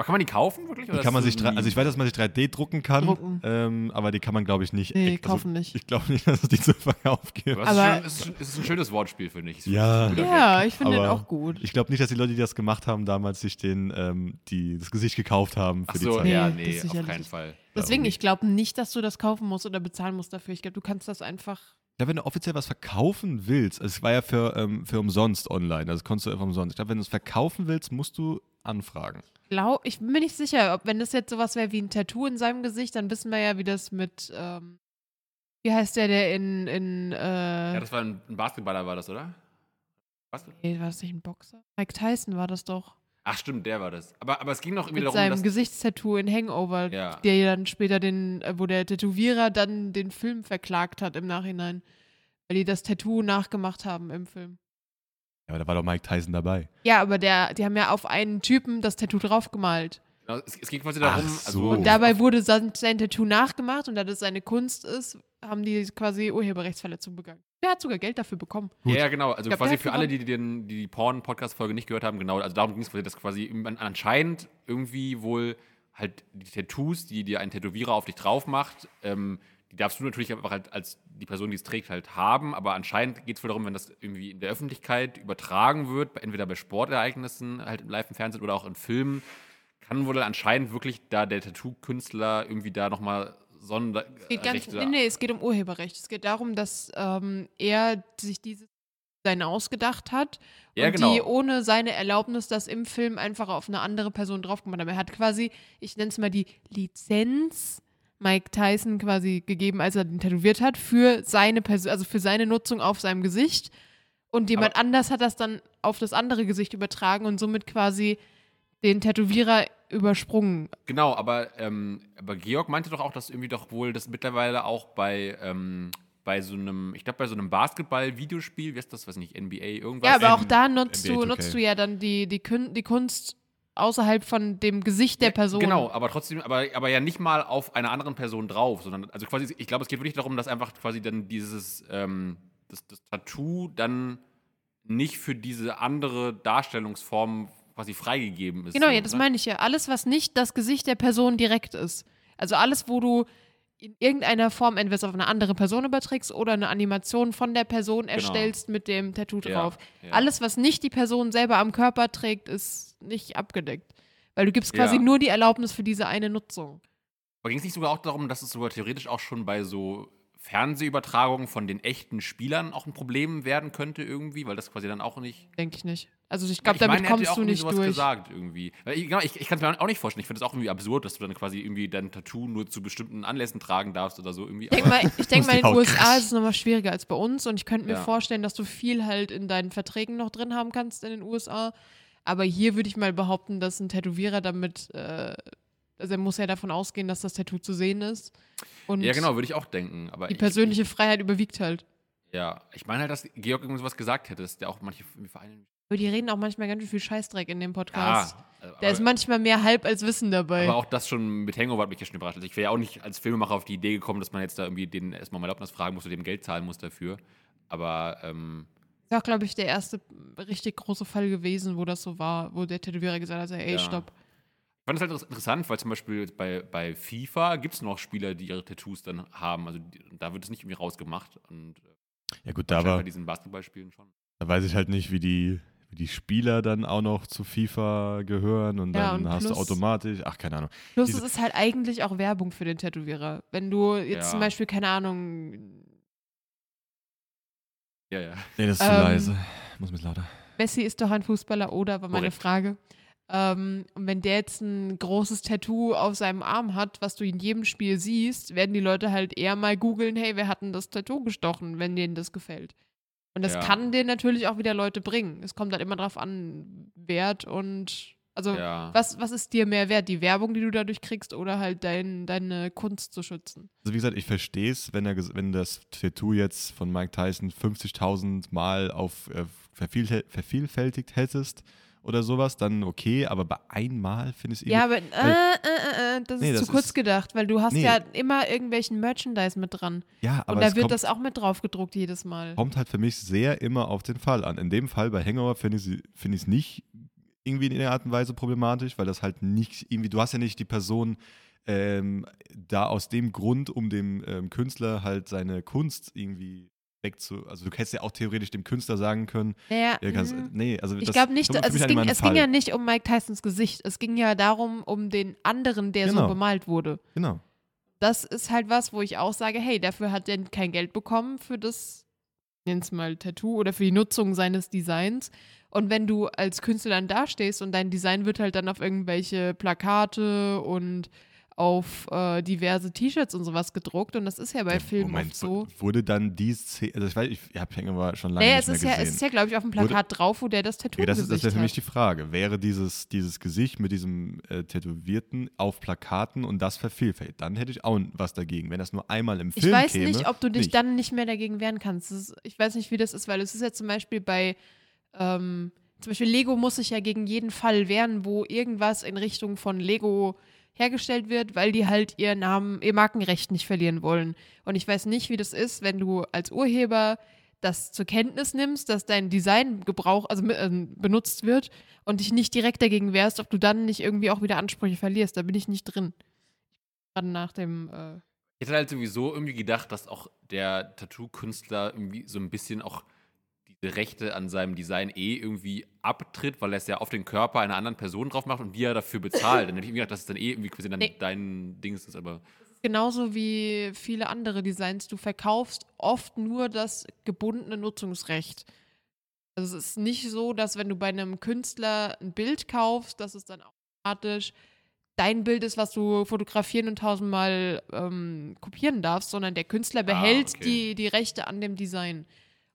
Aber kann man die kaufen wirklich? Die kann man sich, also ich weiß, dass man sich 3D drucken kann, Drucken. Ähm, aber die kann man, glaube ich, nicht. Nee, also, kaufen nicht. Ich glaube nicht, dass es die zu Verkauf gibt. Aber, es, ist schön, es, ist, ein schönes Wortspiel, finde ich. Ja. Ja, ich finde den auch gut. Ich glaube nicht, dass die Leute, die das gemacht haben, damals sich den, ähm, die, das Gesicht gekauft haben für Ach die so, Zeit. Nee, ja, das nee, auf sicherlich keinen nicht. Fall. Deswegen, ich glaube nicht, dass du das kaufen musst oder bezahlen musst dafür. Ich glaube, du kannst das einfach. Ja, wenn du offiziell was verkaufen willst, also es war ja für, ähm, für umsonst online, also konntest du einfach umsonst. Ich glaube, wenn du es verkaufen willst, musst du anfragen. Glaub, ich bin mir nicht sicher, ob wenn das jetzt sowas wäre wie ein Tattoo in seinem Gesicht, dann wissen wir ja, wie das mit. Ähm, wie heißt der, der in. in äh, Ja, das war ein, ein Basketballer, war das, oder? Basketball? nee, war das nicht ein Boxer? Mike Tyson war das doch. Ach, stimmt, der war das. Aber, aber es ging noch irgendwie Mit darum, seinem dass. Gesichtstattoo in Hangover, Ja. der dann später den, äh, wo der Tätowierer dann den Film verklagt hat im Nachhinein. Weil die das Tattoo nachgemacht haben im Film. Ja, aber da war doch Mike Tyson dabei. Ja, aber der, die haben ja auf einen Typen das Tattoo draufgemalt. Genau, es, es ging quasi darum, Ach so. also. Und dabei wurde sein, sein Tattoo nachgemacht und da das seine Kunst ist, haben die quasi Urheberrechtsverletzung begangen. Der hat sogar Geld dafür bekommen. Ja, ja, genau. Also glaub, quasi für alle, die die den, die, die Porn-Podcast-Folge nicht gehört haben, genau. Also darum ging es quasi, dass quasi anscheinend irgendwie wohl halt die Tattoos, die dir ein Tätowierer auf dich drauf macht, ähm, die darfst du natürlich einfach halt als die Person, die es trägt, halt haben. Aber anscheinend geht es wohl darum, wenn das irgendwie in der Öffentlichkeit übertragen wird, entweder bei Sportereignissen, halt live im Fernsehen oder auch in Filmen, kann wohl anscheinend wirklich da der Tattoo-Künstler irgendwie da nochmal Sonder Es geht ganz, nee, nee, es geht um Urheberrecht. Es geht darum, dass ähm, er sich dieses Design ausgedacht hat Ja, und genau. die ohne seine Erlaubnis das im Film einfach auf eine andere Person drauf gemacht haben. Er hat quasi, ich nenne es mal die Lizenz Mike Tyson quasi gegeben, als er den tätowiert hat, für seine Person, also für seine Nutzung auf seinem Gesicht. Und jemand anders hat das dann auf das andere Gesicht übertragen und somit quasi den Tätowierer übersprungen. Genau, aber, ähm, aber Georg meinte doch auch, dass irgendwie doch wohl das mittlerweile auch bei, ähm, bei so einem, ich glaube, bei so einem Basketball-Videospiel, wie heißt das, weiß nicht, NBA, irgendwas. Ja, aber auch da nutzt NBA du, 2K. nutzt du ja dann die, die, Kun die Kunst außerhalb von dem Gesicht der Person. Genau, aber trotzdem, aber, aber ja nicht mal auf einer anderen Person drauf, sondern, also quasi, ich glaube, es geht wirklich darum, dass einfach quasi dann dieses, ähm, das, das Tattoo dann nicht für diese andere Darstellungsform quasi freigegeben ist. Genau, ja, das ne? meine ich ja. Alles, was nicht das Gesicht der Person direkt ist. Also alles, wo du in irgendeiner Form entweder es auf eine andere Person überträgst oder eine Animation von der Person erstellst mit dem Tattoo Genau. Ja, drauf. ja. Alles, was nicht die Person selber am Körper trägt, ist nicht abgedeckt. Weil du gibst quasi Ja. nur die Erlaubnis für diese eine Nutzung. Aber ging es nicht sogar auch darum, dass es sogar theoretisch auch schon bei so Fernsehübertragungen von den echten Spielern auch ein Problem werden könnte irgendwie, weil das quasi dann auch nicht. Denke ich nicht. Also ich glaube, Ich meine, damit er hat ja kommst auch du nicht sowas durch. gesagt irgendwie. Ich, genau, ich, ich kann es mir auch nicht vorstellen. Ich finde es auch irgendwie absurd, dass du dann quasi irgendwie dein Tattoo nur zu bestimmten Anlässen tragen darfst oder so irgendwie. Ich denke mal, ich denk mal in den USA ist es nochmal schwieriger als bei uns und ich könnte mir Ja. vorstellen, dass du viel halt in deinen Verträgen noch drin haben kannst in den USA. Aber hier würde ich mal behaupten, dass ein Tätowierer damit, äh, also er muss ja davon ausgehen, dass das Tattoo zu sehen ist. Und ja, genau, würde ich auch denken. Aber die ich- persönliche Freiheit überwiegt halt. Ja, ich meine halt, dass Georg irgendwas gesagt hätte, dass der auch manche Vereine. Aber die reden auch manchmal ganz schön viel Scheißdreck in dem Ja, Podcast. aber, da ist manchmal mehr Halb als Wissen dabei. aber auch das schon mit Hangover hat mich ja schon überrascht. Also ich wäre ja auch nicht als Filmemacher auf die Idee gekommen, dass man jetzt da irgendwie den erstmal um Erlaubnis fragen muss oder dem Geld zahlen muss dafür. Aber ähm, Das ist auch, glaube ich, der erste richtig große Fall gewesen, wo das so war, wo der Tätowierer gesagt hat, ey, Ja. stopp. Ich fand es halt interessant, weil zum Beispiel bei, bei FIFA gibt es noch Spieler, die ihre Tattoos dann haben. Also die, da wird es nicht irgendwie rausgemacht. Und äh, Ja gut, da, anscheinend bei war, diesen Basketballspielen schon. da weiß ich halt nicht, wie die, wie die Spieler dann auch noch zu FIFA gehören und Ja, dann und hast du plus- automatisch, ach keine Ahnung. Plus, Diese- es ist halt eigentlich auch Werbung für den Tätowierer. Wenn du jetzt Ja. zum Beispiel, keine Ahnung, Ja, ja. Nee, das ist zu Ähm, leise. Muss mit lauter. Messi ist doch ein Fußballer, oder? War meine Korrekt. Frage. Ähm, und wenn der jetzt ein großes Tattoo auf seinem Arm hat, was du in jedem Spiel siehst, werden die Leute halt eher mal googeln, hey, wer hat denn das Tattoo gestochen, wenn denen das gefällt. Und das Ja. kann dir natürlich auch wieder Leute bringen. Es kommt halt immer drauf an, Wert und also ja. was, was ist dir mehr wert? Die Werbung, die du dadurch kriegst, oder halt dein, deine Kunst zu schützen? Also wie gesagt, ich verstehe es, wenn, er ges- wenn das Tattoo jetzt von Mike Tyson 50.000 Mal auf äh, verviel vervielfältigt hättest oder sowas, dann okay, aber bei einmal finde ich es Ja, aber äh, äh, äh, das Nee, ist das zu kurz ist- gedacht, weil du hast Nee. ja immer irgendwelchen Merchandise mit dran. ja, aber Und da wird kommt, das auch mit drauf gedruckt jedes Mal. kommt halt für mich sehr immer auf den Fall an. In dem Fall bei Hangover finde ich es find nicht irgendwie in der Art und Weise problematisch, weil das halt nicht irgendwie, du hast ja nicht die Person ähm, da aus dem Grund, um dem ähm, Künstler halt seine Kunst irgendwie wegzu. Also du hättest ja auch theoretisch dem Künstler sagen können, ja, kannst, mm, nee, also ich das glaube nicht, also es, ging, es ging ja nicht um Mike Tysons Gesicht. Es ging ja darum, um den anderen, der so Genau. bemalt wurde. Genau. Das ist halt was, wo ich auch sage, hey, dafür hat er kein Geld bekommen für das, nenn's mal Tattoo oder für die Nutzung seines Designs. Und wenn du als Künstler dann dastehst und dein Design wird halt dann auf irgendwelche Plakate und auf äh, diverse T-Shirts und sowas gedruckt und das ist ja bei Ja, Filmen Moment, oft so. Wurde dann die Szene, also ich weiß, ich habe Hangover schon lange Naja, nicht es mehr ist, ja, gesehen. es ist ja, glaube ich, auf dem Plakat drauf, wo der das Tattoo Okay, das ist, das wäre für mich die Frage. Wäre dieses, dieses Gesicht mit diesem äh, Tätowierten auf Plakaten und das vervielfältigt, dann hätte ich auch was dagegen. Wenn das nur einmal im Film Ich weiß käme, nicht, ob du dich nicht. dann nicht mehr dagegen wehren kannst. Ist, ich weiß nicht, wie das ist, weil es ist ja zum Beispiel bei, ähm, zum Beispiel Lego muss sich ja gegen jeden Fall wehren, wo irgendwas in Richtung von Lego hergestellt wird, weil die halt ihr Namen, ihr Markenrecht nicht verlieren wollen. Und ich weiß nicht, wie das ist, wenn du als Urheber das zur Kenntnis nimmst, dass dein Design Gebrauch, also äh, benutzt wird und dich nicht direkt dagegen wehrst, ob du dann nicht irgendwie auch wieder Ansprüche verlierst. Da bin ich nicht drin. Gerade nach dem äh, Ich hätte halt sowieso irgendwie gedacht, dass auch der Tattoo-Künstler irgendwie so ein bisschen auch Rechte an seinem Design eh irgendwie abtritt, weil er es ja auf den Körper einer anderen Person drauf macht und die er dafür bezahlt. Dann hätte ich irgendwie gedacht, dass es dann eh irgendwie quasi dann Nee. dein Dings ist, aber genauso wie viele andere Designs. Du verkaufst oft nur das gebundene Nutzungsrecht. Also es ist nicht so, dass wenn du bei einem Künstler ein Bild kaufst, dass es dann automatisch dein Bild ist, was du fotografieren und tausendmal ähm, kopieren darfst, sondern der Künstler behält okay. die, die Rechte an dem Design.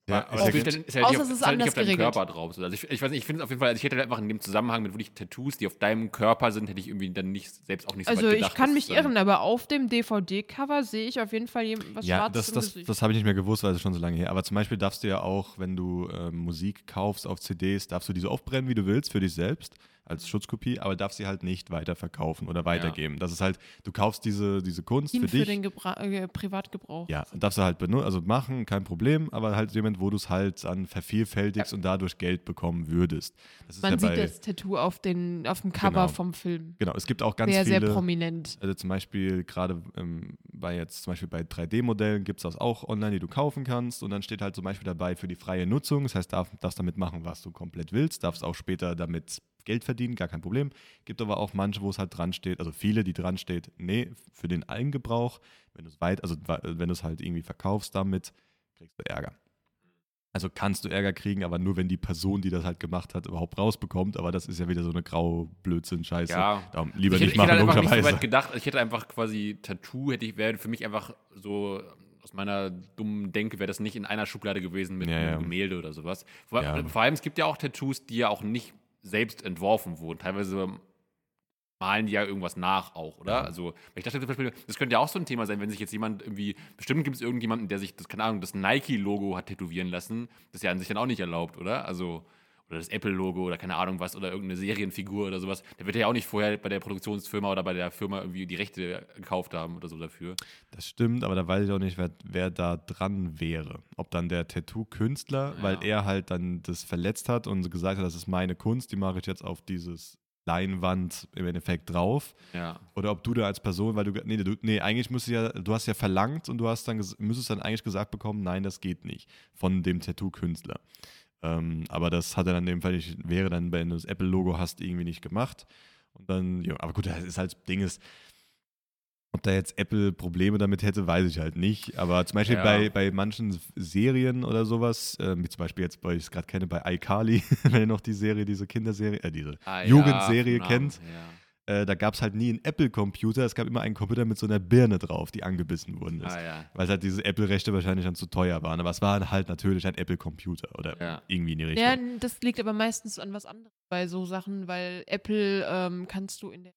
Ja, aber ist ja dann- ist halt Außer nicht auf, es ist ist halt nicht anders auf deinem geregelt. Körper drauf. Also ich, ich weiß nicht, ich finde es auf jeden Fall, also ich hätte einfach in dem Zusammenhang mit wirklich Tattoos, die auf deinem Körper sind, hätte ich irgendwie dann nicht, selbst auch nicht so Also weit ich gedacht. kann mich irren, aber auf dem DVD-Cover sehe ich auf jeden Fall was Ja, Schwarzes das, das, Gesicht. das habe ich nicht mehr gewusst, weil es schon so lange her. Aber zum Beispiel darfst du ja auch, wenn du ähm, Musik kaufst auf CDs, darfst du die so aufbrennen, wie du willst, für dich selbst, als Schutzkopie, aber darfst sie halt nicht weiterverkaufen oder weitergeben. Das ist halt, du kaufst diese, diese Kunst Ihn für für, dich. den Gebra äh, Privatgebrauch. Ja, darfst du halt also machen, kein Problem, aber halt jemand, wo du es halt dann vervielfältigst und dadurch Geld bekommen würdest. Das ist Man ja sieht bei, das Tattoo auf, den, auf dem Cover Genau. vom Film. Genau, es gibt auch ganz sehr, viele. sehr prominent. Also zum Beispiel gerade ähm, bei jetzt zum Beispiel bei 3D-Modellen gibt es das auch online, die du kaufen kannst und dann steht halt zum Beispiel dabei für die freie Nutzung. Das heißt, darf, darfst damit machen, was du komplett willst, darfst auch später damit Geld verdienen, gar kein Problem. Gibt aber auch manche, wo es halt dran steht, also viele, die dran steht, nee, für den Eigengebrauch, wenn du es weit, also wenn du es halt irgendwie verkaufst damit, kriegst du Ärger. Also kannst du Ärger kriegen, aber nur wenn die Person, die das halt gemacht hat, überhaupt rausbekommt. Aber das ist ja wieder so eine grau Blödsinn-Scheiße. Ja. Darum lieber ich hätte, nicht ich machen, hätte halt einfach nicht so weit gedacht. Ich hätte einfach quasi Tattoo, hätte ich, wäre für mich einfach so aus meiner dummen Denke wäre das nicht in einer Schublade gewesen mit Ja, einem ja. Gemälde oder sowas. Vor, Ja. vor allem, es gibt ja auch Tattoos, die ja auch nicht selbst entworfen wurden. Teilweise malen die ja irgendwas nach auch, oder? Ja. Also, ich dachte zum Beispiel, das könnte ja auch so ein Thema sein, wenn sich jetzt jemand irgendwie, bestimmt gibt es irgendjemanden, der sich, das, keine Ahnung, das Nike-Logo hat tätowieren lassen. Das ist ja an sich dann auch nicht erlaubt, oder? Also, oder das Apple-Logo oder keine Ahnung was oder irgendeine Serienfigur oder sowas. Der wird ja auch nicht vorher bei der Produktionsfirma oder bei der Firma irgendwie die Rechte gekauft haben oder so dafür. Das stimmt, aber da weiß ich auch nicht, wer, wer da dran wäre. Ob dann der Tattoo-Künstler, Ja. weil er halt dann das verletzt hat und gesagt hat, das ist meine Kunst, die mache ich jetzt auf dieses Leinwand im Endeffekt drauf. Ja. Oder ob du da als Person, weil du, nee, du, nee eigentlich müsstest ja, du hast ja verlangt und du hast dann, müsstest dann eigentlich gesagt bekommen, nein, das geht nicht, von dem Tattoo-Künstler. Ähm, aber das hat er dann in dem Fall nicht, wäre dann, wenn du das Apple-Logo hast, irgendwie nicht gemacht. Und dann, ja, aber gut, das ist halt, das Ding ist, ob da jetzt Apple Probleme damit hätte, weiß ich halt nicht. Aber zum Beispiel Ja. bei, bei manchen Serien oder sowas, äh, wie zum Beispiel jetzt, weil ich es gerade kenne, bei iCarly, wenn ihr noch die Serie, diese Kinderserie, äh, diese Ah, ja, Jugendserie vom Namen, kennt, Ja. Äh, da gab es halt nie einen Apple-Computer, es gab immer einen Computer mit so einer Birne drauf, die angebissen worden ist. Ah, ja. Weil halt diese Apple-Rechte wahrscheinlich dann zu teuer waren. Aber es war halt natürlich ein Apple-Computer oder Ja. irgendwie in die Richtung. Ja, das liegt aber meistens an was anderem bei so Sachen, weil Apple ähm, kannst du in der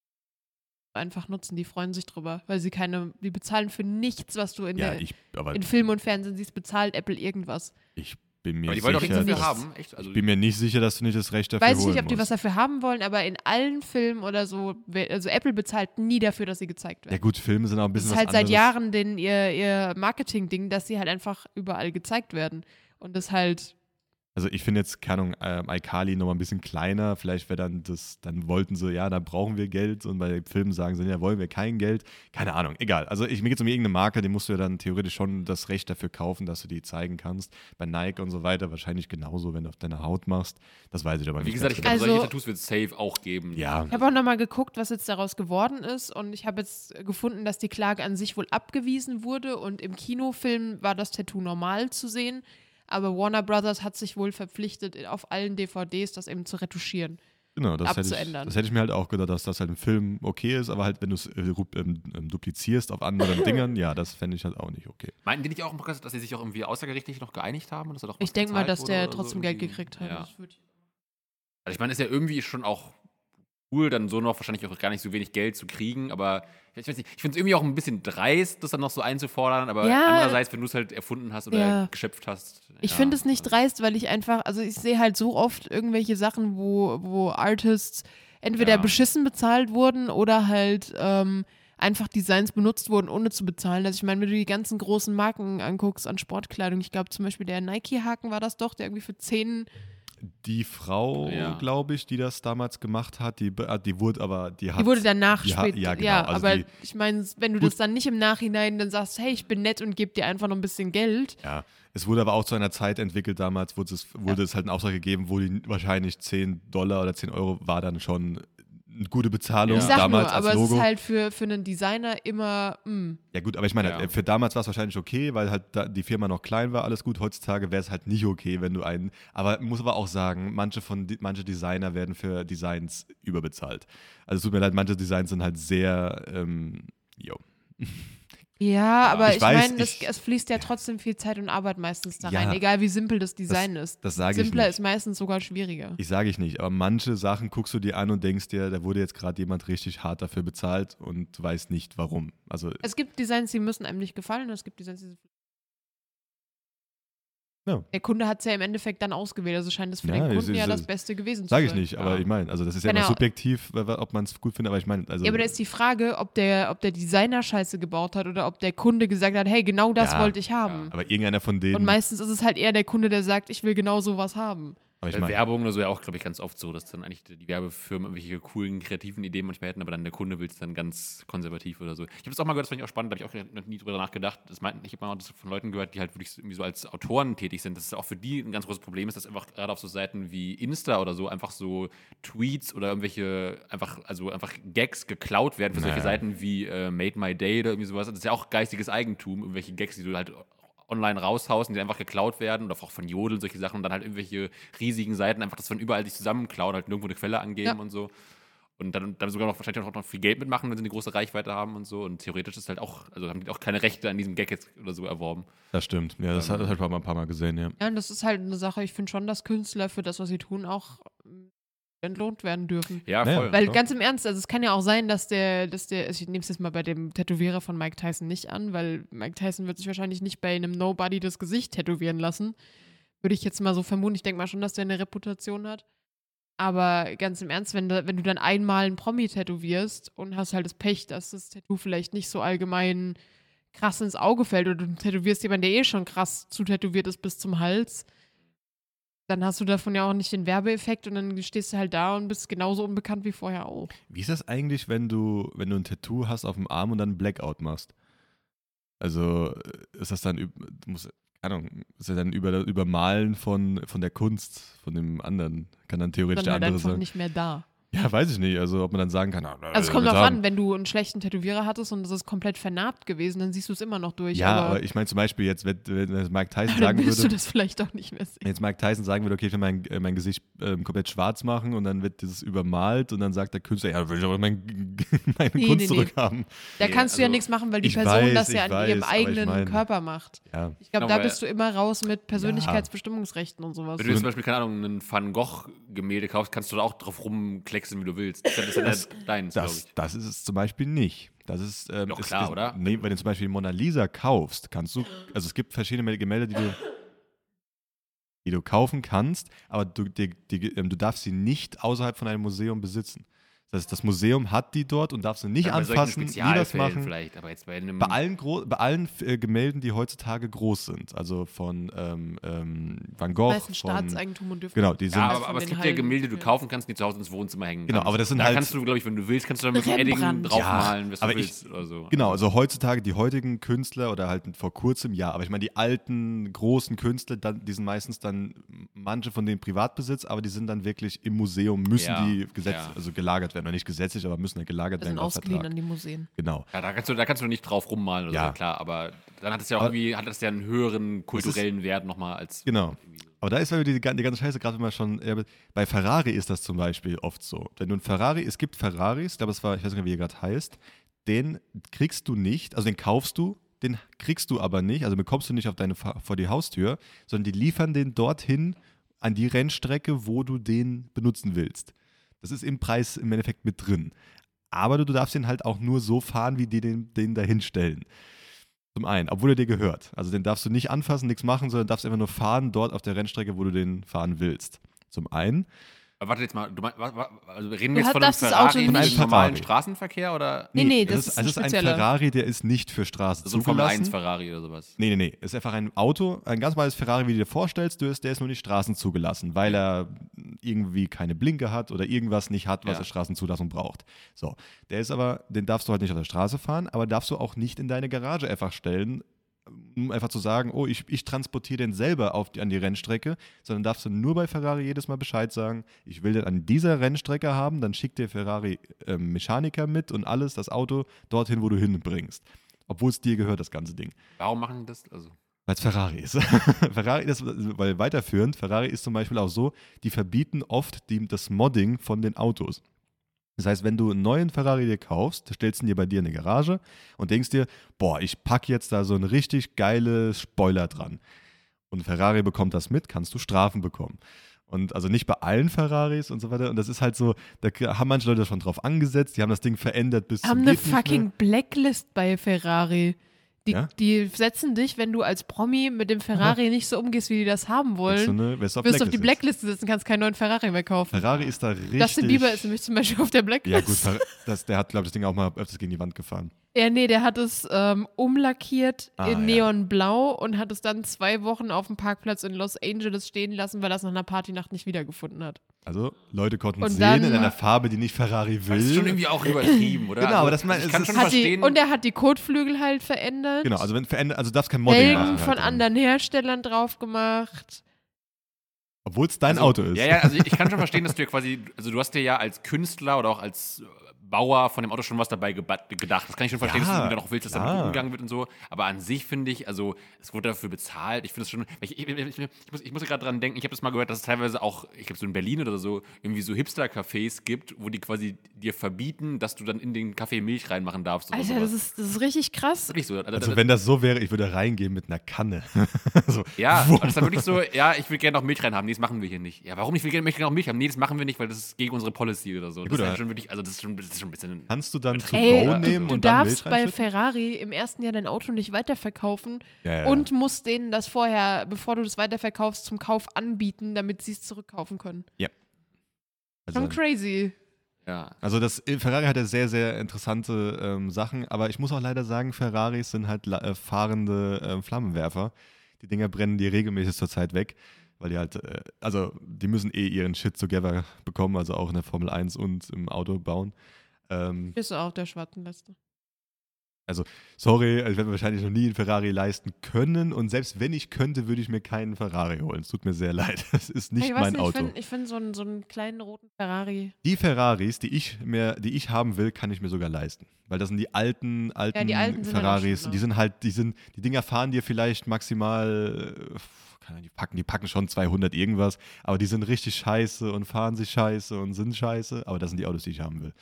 einfach nutzen. Die freuen sich drüber, weil sie keine, die bezahlen für nichts, was du in, Ja, der, ich, aber in Film und Fernsehen siehst, bezahlt Apple irgendwas. ich bin mir Aber die wollen doch sicher, nichts dafür haben. Echt? Also, ich bin mir nicht sicher, dass du nicht das Recht dafür Weiß ich holen nicht, ob die was musst. dafür haben wollen, aber in allen Filmen oder so, also Apple bezahlt nie dafür, dass sie gezeigt werden. Ja gut, Filme sind auch ein das bisschen ist halt seit. Jahren den, ihr, ihr Marketing-Ding, dass sie halt einfach überall gezeigt werden. Und das halt, Also ich finde jetzt, keine Ahnung, ähm, iCarly nochmal ein bisschen kleiner. Vielleicht wäre dann das, dann wollten sie, ja, dann brauchen wir Geld. Und bei Filmen sagen sie, ja, wollen wir kein Geld. Keine Ahnung, egal. Also ich, mir geht es um irgendeine Marke, die musst du ja dann theoretisch schon das Recht dafür kaufen, dass du die zeigen kannst. Bei Nike und so weiter wahrscheinlich genauso, wenn du auf deiner Haut machst. Das weiß ich aber wie nicht. gesagt, ich glaube, Also- solche Tattoos wird es safe auch geben. Ja. ich habe auch nochmal geguckt, was jetzt daraus geworden ist. Und ich habe jetzt gefunden, dass die Klage an sich wohl abgewiesen wurde. Und im Kinofilm war das Tattoo normal zu sehen. Aber Warner Brothers hat sich wohl verpflichtet, auf allen DVDs das eben zu retuschieren. Genau, das hätte, ich, abzuändern. das hätte ich mir halt auch gedacht, dass das halt im Film okay ist, aber halt, wenn du es äh, ähm, ähm, duplizierst auf anderen Dingern, ja, das fände ich halt auch nicht okay. Meinten die nicht auch, dass sie sich auch irgendwie außergerichtlich noch geeinigt haben? Und dass er doch Ich denke mal, dass der oder so trotzdem Geld gekriegt hat. Ja. Also ich meine, ist ja irgendwie schon auch cool, dann so noch wahrscheinlich auch gar nicht so wenig Geld zu kriegen, aber ich weiß nicht, ich finde es irgendwie auch ein bisschen dreist, das dann noch so einzufordern, aber Ja. andererseits, wenn du es halt erfunden hast oder Ja. geschöpft hast. Ich ja, finde es nicht dreist, weil ich einfach, also ich sehe halt so oft irgendwelche Sachen, wo, wo Artists entweder beschissen bezahlt wurden oder halt ähm, einfach Designs benutzt wurden, ohne zu bezahlen. Also ich meine, wenn du die ganzen großen Marken anguckst an Sportkleidung, ich glaube zum Beispiel der Nike-Haken war das doch, der irgendwie für 10, Die Frau, Ja. glaube ich, die das damals gemacht hat, die, ah, die wurde aber, die hat. die wurde danach später. ja, Ja, genau, also aber die- ich meine, wenn du Gut. das dann nicht im Nachhinein dann sagst, hey, ich bin nett und gebe dir einfach noch ein bisschen Geld. Ja, es wurde aber auch zu einer Zeit entwickelt, damals wurde es, wurde es halt einen Auftrag gegeben, wo die wahrscheinlich 10 Dollar oder 10 Euro war dann schon gute Bezahlung Ja. Ich sag damals nur, als aber Logo. es ist halt für, für einen Designer immer, mm, Ja gut, aber ich meine, Ja. für damals war es wahrscheinlich okay, weil halt da die Firma noch klein war, alles gut. Heutzutage wäre es halt nicht okay, wenn du einen. Aber muss aber auch sagen, manche von manche Designer werden für Designs überbezahlt. Also es tut mir leid, manche Designs sind halt sehr, ähm, jo. Ja, aber ich ich, meine, es, fließt ja trotzdem viel Zeit und Arbeit meistens da Ja. rein, egal wie simpel das Design ist. Das sage ich Simpler ist meistens sogar schwieriger. Ich sage ich nicht, aber manche Sachen guckst du dir an und denkst dir, da wurde jetzt gerade jemand richtig hart dafür bezahlt und weiß nicht warum. Also Es gibt Designs, die müssen einem nicht gefallen, und es gibt Designs, die Ja. Der Kunde hat es ja im Endeffekt dann ausgewählt, also scheint es für Ja, den Kunden ist- ja das Beste gewesen zu sage sein. ich nicht, aber Ja. ich meine, also das ist ja immer subjektiv, ob man es gut findet, aber ich meine, also Ja, aber da ist die Frage, ob der, ob der Designer Scheiße gebaut hat oder ob der Kunde gesagt hat, hey, genau das wollte ich haben. aber irgendeiner von denen, Und meistens ist es halt eher der Kunde, der sagt, ich will genau sowas haben. Aber ich Bei meine, Werbung oder so ja auch, glaube ich, ganz oft so, dass dann eigentlich die Werbefirmen irgendwelche coolen, kreativen Ideen manchmal hätten, aber dann der Kunde will es dann ganz konservativ oder so. Ich habe das auch mal gehört, das fand ich auch spannend, da habe ich auch noch nie drüber nachgedacht. Das meinten, ich habe mal das von Leuten gehört, die halt wirklich irgendwie so als Autoren tätig sind, dass es auch für die ein ganz großes Problem ist, dass einfach gerade auf so Seiten wie Insta oder so einfach so Tweets oder irgendwelche einfach, also einfach Gags geklaut werden für solche Naja. Seiten wie äh, Made My Day oder irgendwie sowas. Das ist ja auch geistiges Eigentum, irgendwelche Gags, die du halt online raushaust und die einfach geklaut werden oder auch von Jodeln, solche Sachen und dann halt irgendwelche riesigen Seiten einfach das von überall sich zusammenklauen, halt nirgendwo eine Quelle angeben Ja. und so. Und dann, dann sogar noch wahrscheinlich auch noch viel Geld mitmachen, wenn sie eine große Reichweite haben und so. Und theoretisch ist halt auch, also haben die auch keine Rechte an diesem Gag jetzt oder so erworben. das stimmt. Ja, das hat Ähm, das hat man ein paar Mal gesehen, ja. Ja, und das ist halt eine Sache, ich finde schon, dass Künstler für das, was sie tun, auch entlohnt werden dürfen. Ja, voll. Weil klar. ganz im Ernst, also es kann ja auch sein, dass der, dass der, also ich nehme es jetzt mal bei dem Tätowierer von Mike Tyson nicht an, weil Mike Tyson wird sich wahrscheinlich nicht bei einem Nobody das Gesicht tätowieren lassen. Würde ich jetzt mal so vermuten. Ich denke mal schon, dass der eine Reputation hat. Aber ganz im Ernst, wenn du, wenn du dann einmal einen Promi tätowierst und hast halt das Pech, dass das Tattoo vielleicht nicht so allgemein krass ins Auge fällt oder du tätowierst jemanden, der eh schon krass zutätowiert ist bis zum Hals, dann hast du davon ja auch nicht den Werbeeffekt und dann stehst du halt da und bist genauso unbekannt wie vorher auch. Wie ist das eigentlich, wenn du, wenn du ein Tattoo hast auf dem Arm und dann Blackout machst? Also äh, ist das dann, keine Ahnung, ist ja dann über, Übermalen von, von der Kunst, von dem anderen, kann dann theoretisch Dann der halt andere einfach sein. nicht mehr da. Ja, weiß ich nicht. Also ob man dann sagen kann, ah, Also es kommt haben- an, wenn du einen schlechten Tätowierer hattest und es ist komplett vernarbt gewesen, dann siehst du es immer noch durch. Ja, aber, aber ich meine zum Beispiel jetzt, wenn, wenn Mike Tyson dann sagen wirst du würde, das vielleicht auch nicht mehr sehen. wenn jetzt Mike Tyson sagen würde, okay, ich will mein, äh, mein Gesicht ähm, komplett schwarz machen und dann wird dieses übermalt und dann sagt der Künstler, ja, dann will ich aber mein, meine Nee, Kunst nee, nee. zurückhaben. Da Nee, kannst du ja also, nichts machen, weil die ich Person weiß, das ja ich an ihrem weiß, ich eigenen meine- Körper macht. Ja. Ich glaube, Genau, da bist du immer raus mit Persönlichkeitsbestimmungsrechten und sowas. Wenn du jetzt zum Beispiel, keine Ahnung, ein Van Gogh-Gemälde kaufst, kannst du da auch drauf rumklecksen, wie du willst. Das ist ja dann deins, Das, das ist es zum Beispiel nicht. Das ist, ähm, Doch ist, klar, ist, oder? Nee, wenn du zum Beispiel Mona Lisa kaufst, kannst du, also es gibt verschiedene Gemälde, die du, die du kaufen kannst, aber du, die, die, ähm, du darfst sie nicht außerhalb von einem Museum besitzen. Das heißt, das Museum hat die dort und darf sie nicht Ja, anfassen, nie Spezialfällen machen. vielleicht, aber jetzt bei einem. Bei allen, gro- bei allen äh, Gemälden, die heutzutage groß sind, also von ähm, ähm, Van Gogh, Meistens von, Staatseigentum und dürfen genau, die sind ja, aber, aber es gibt ja Gemälde, die du ja. kaufen kannst, die zu Hause ins Wohnzimmer hängen Genau, kannst. aber das sind da halt- kannst du, glaube ich, wenn du willst, kannst du da mit Edding Rembrandt. draufmalen, was du aber ich- willst oder so. Genau, also heutzutage die heutigen Künstler oder halt vor kurzem ja, aber ich meine die alten großen Künstler, dann, die sind meistens dann manche von denen Privatbesitz, aber die sind dann wirklich im Museum müssen Ja, die gesetz, ja. also gelagert werden, oder nicht gesetzlich, aber müssen ja gelagert Das werden ausgeliehen an die Museen. Genau. Ja, da kannst du, da kannst du nicht drauf rummalen oder Ja. so, klar, aber dann hat es ja auch Aber- irgendwie, hat das ja einen höheren kulturellen Wert nochmal als. Genau. Aber da ist die, die ganze Scheiße, gerade wenn man schon, äh, bei Ferrari ist das zum Beispiel oft so. Wenn du ein Ferrari, es gibt Ferraris, ich glaube, es war, ich weiß nicht mehr, wie er gerade heißt, den kriegst du nicht, also den kaufst du, den kriegst du aber nicht, also bekommst du nicht auf deine, vor die Haustür, sondern die liefern den dorthin an die Rennstrecke, wo du den benutzen willst. Das ist im Preis im Endeffekt mit drin. Aber du, du darfst den halt auch nur so fahren, wie die den, den dahin stellen. Zum einen, obwohl er dir gehört. Also den darfst du nicht anfassen, nichts machen, sondern darfst einfach nur fahren dort auf der Rennstrecke, wo du den fahren willst. Zum einen. Aber warte jetzt mal, du mein, also reden Du wir jetzt hast- von einem das Ferrari Von einem normalen. Straßenverkehr oder Nee, nee, das es ist also ist ein spezieller. Ferrari, der ist nicht für Straßen so ein Formel 1 zugelassen. Ferrari oder sowas? Nee, nee, nee. Es ist einfach ein Auto, ein ganz normales Ferrari, wie du dir vorstellst, du ist, der ist nur nicht Straßen zugelassen, weil er irgendwie keine Blinke hat oder irgendwas nicht hat, was Ja. er Straßenzulassung braucht. So, der ist aber, den darfst du halt nicht auf der Straße fahren, aber darfst du auch nicht in deine Garage einfach stellen, um einfach zu sagen, oh, ich, ich transportiere den selber auf die, an die Rennstrecke, sondern darfst du nur bei Ferrari jedes Mal Bescheid sagen, ich will den an dieser Rennstrecke haben, dann schickt der Ferrari ähm, Mechaniker mit und alles, das Auto, dorthin, wo du hinbringst. Obwohl es dir gehört, das ganze Ding. Warum machen die das? Also, Weil es Ferrari ist. Ferrari, das, weil weiterführend, Ferrari ist zum Beispiel auch so, die verbieten oft die, das Modding von den Autos. Das heißt, wenn du einen neuen Ferrari dir kaufst, stellst du ihn dir bei dir in die Garage und denkst dir, boah, ich packe jetzt da so ein richtig geiles Spoiler dran. Und Ferrari bekommt das mit, kannst du Strafen bekommen. Und also nicht bei allen Ferraris und so weiter. Und das ist halt so, da haben manche Leute schon drauf angesetzt, die haben das Ding verändert bis haben zum eine fucking Blacklist bei Ferrari. Die, Ja? die setzen dich, wenn du als Promi mit dem Ferrari nicht so umgehst, wie die das haben Willst du wollen, eine, wirst du auf wirst du auf die Blacklist Blacklist gesetzt und kannst keinen neuen Ferrari mehr kaufen. Ferrari ist da richtig. Justin Bieber ist nämlich zum Beispiel auf der Ja, Blacklist. gut, Fer- das, der hat, glaube ich, das Ding auch mal öfters gegen die Wand gefahren. Ja, nee, der hat es ähm, umlackiert Ah, in ja. Neonblau und hat es dann zwei Wochen auf dem Parkplatz in Los Angeles stehen lassen, weil er es nach einer Partynacht nicht wiedergefunden hat. Also, Leute konnten Und sehen dann- in einer Farbe, die nicht Ferrari will. das ist schon irgendwie auch übertrieben, oder? Genau, also, aber das mein- ich kann es schon ist- Hat die, verstehen. und er hat die Kotflügel halt verändert. genau, also wenn verändert, also du darfst kein Modding machen. Felgen von halt. anderen Herstellern drauf gemacht. Obwohl es dein also, Auto ist. Ja, ja, also ich kann schon verstehen, dass du ja quasi, also du hast dir ja als Künstler oder auch als Bauer von dem Auto schon was dabei gedacht. Das kann ich schon verstehen, Ja, dass du dann auch willst, dass damit klar. umgegangen wird und so. Aber an sich finde ich, also es wurde dafür bezahlt. Ich finde es schon, ich, ich, ich, ich, muss, ich muss gerade dran denken, ich habe das mal gehört, dass es teilweise auch, ich glaube so in Berlin oder so, irgendwie so Hipster-Cafés gibt, wo die quasi dir verbieten, dass du dann in den Kaffee Milch reinmachen darfst. Oder Alter, sowas. das ist, das ist richtig krass. wirklich so. Also wenn das so wäre, ich würde reingehen mit einer Kanne. so, Ja, wumm. und das ist dann wirklich so, ja, ich will gerne noch Milch reinhaben. Nee, das machen wir hier nicht. Ja, warum? Ich will gerne möchte gerne noch Milch haben. Nee, das machen wir nicht, weil das ist gegen unsere Policy oder so. Das gut, ist aber- halt schon wirklich, also das ist schon, das ist schon ein bisschen. Kannst du dann Ey, go du, nehmen du und dann darfst bei? Ferrari im ersten Jahr dein Auto nicht weiterverkaufen Ja, ja. und musst denen das vorher, bevor du das weiterverkaufst, zum Kauf anbieten, damit sie es zurückkaufen können. also, Schon crazy. Ja. also das äh, Ferrari hat ja sehr, sehr interessante ähm, Sachen, aber ich muss auch leider sagen, Ferraris sind halt äh, fahrende äh, Flammenwerfer. Die Dinger brennen die regelmäßig zur Zeit weg, weil die halt, äh, also die müssen eh ihren Shit together bekommen, also auch in der Formel 1 und im Auto bauen. Ähm, Bist du auch auf der schwarzen Liste? sorry, ich werde mir wahrscheinlich noch nie einen Ferrari leisten können und selbst wenn ich könnte, würde ich mir keinen Ferrari holen. Es tut mir sehr leid. Es ist nicht ich mein nicht, Auto. Ich finde find so, einen, so einen kleinen roten Ferrari. Die Ferraris, die ich mir, die ich haben will, kann ich mir sogar leisten. Weil das sind die alten, alten, die alten sind Ferraris. die ne? sind halt, die sind, die Dinger fahren dir vielleicht maximal, äh, Ahnung, die packen, die packen schon 200 irgendwas, aber die sind richtig scheiße und fahren sich scheiße und sind scheiße. Aber das sind die Autos, die ich haben will.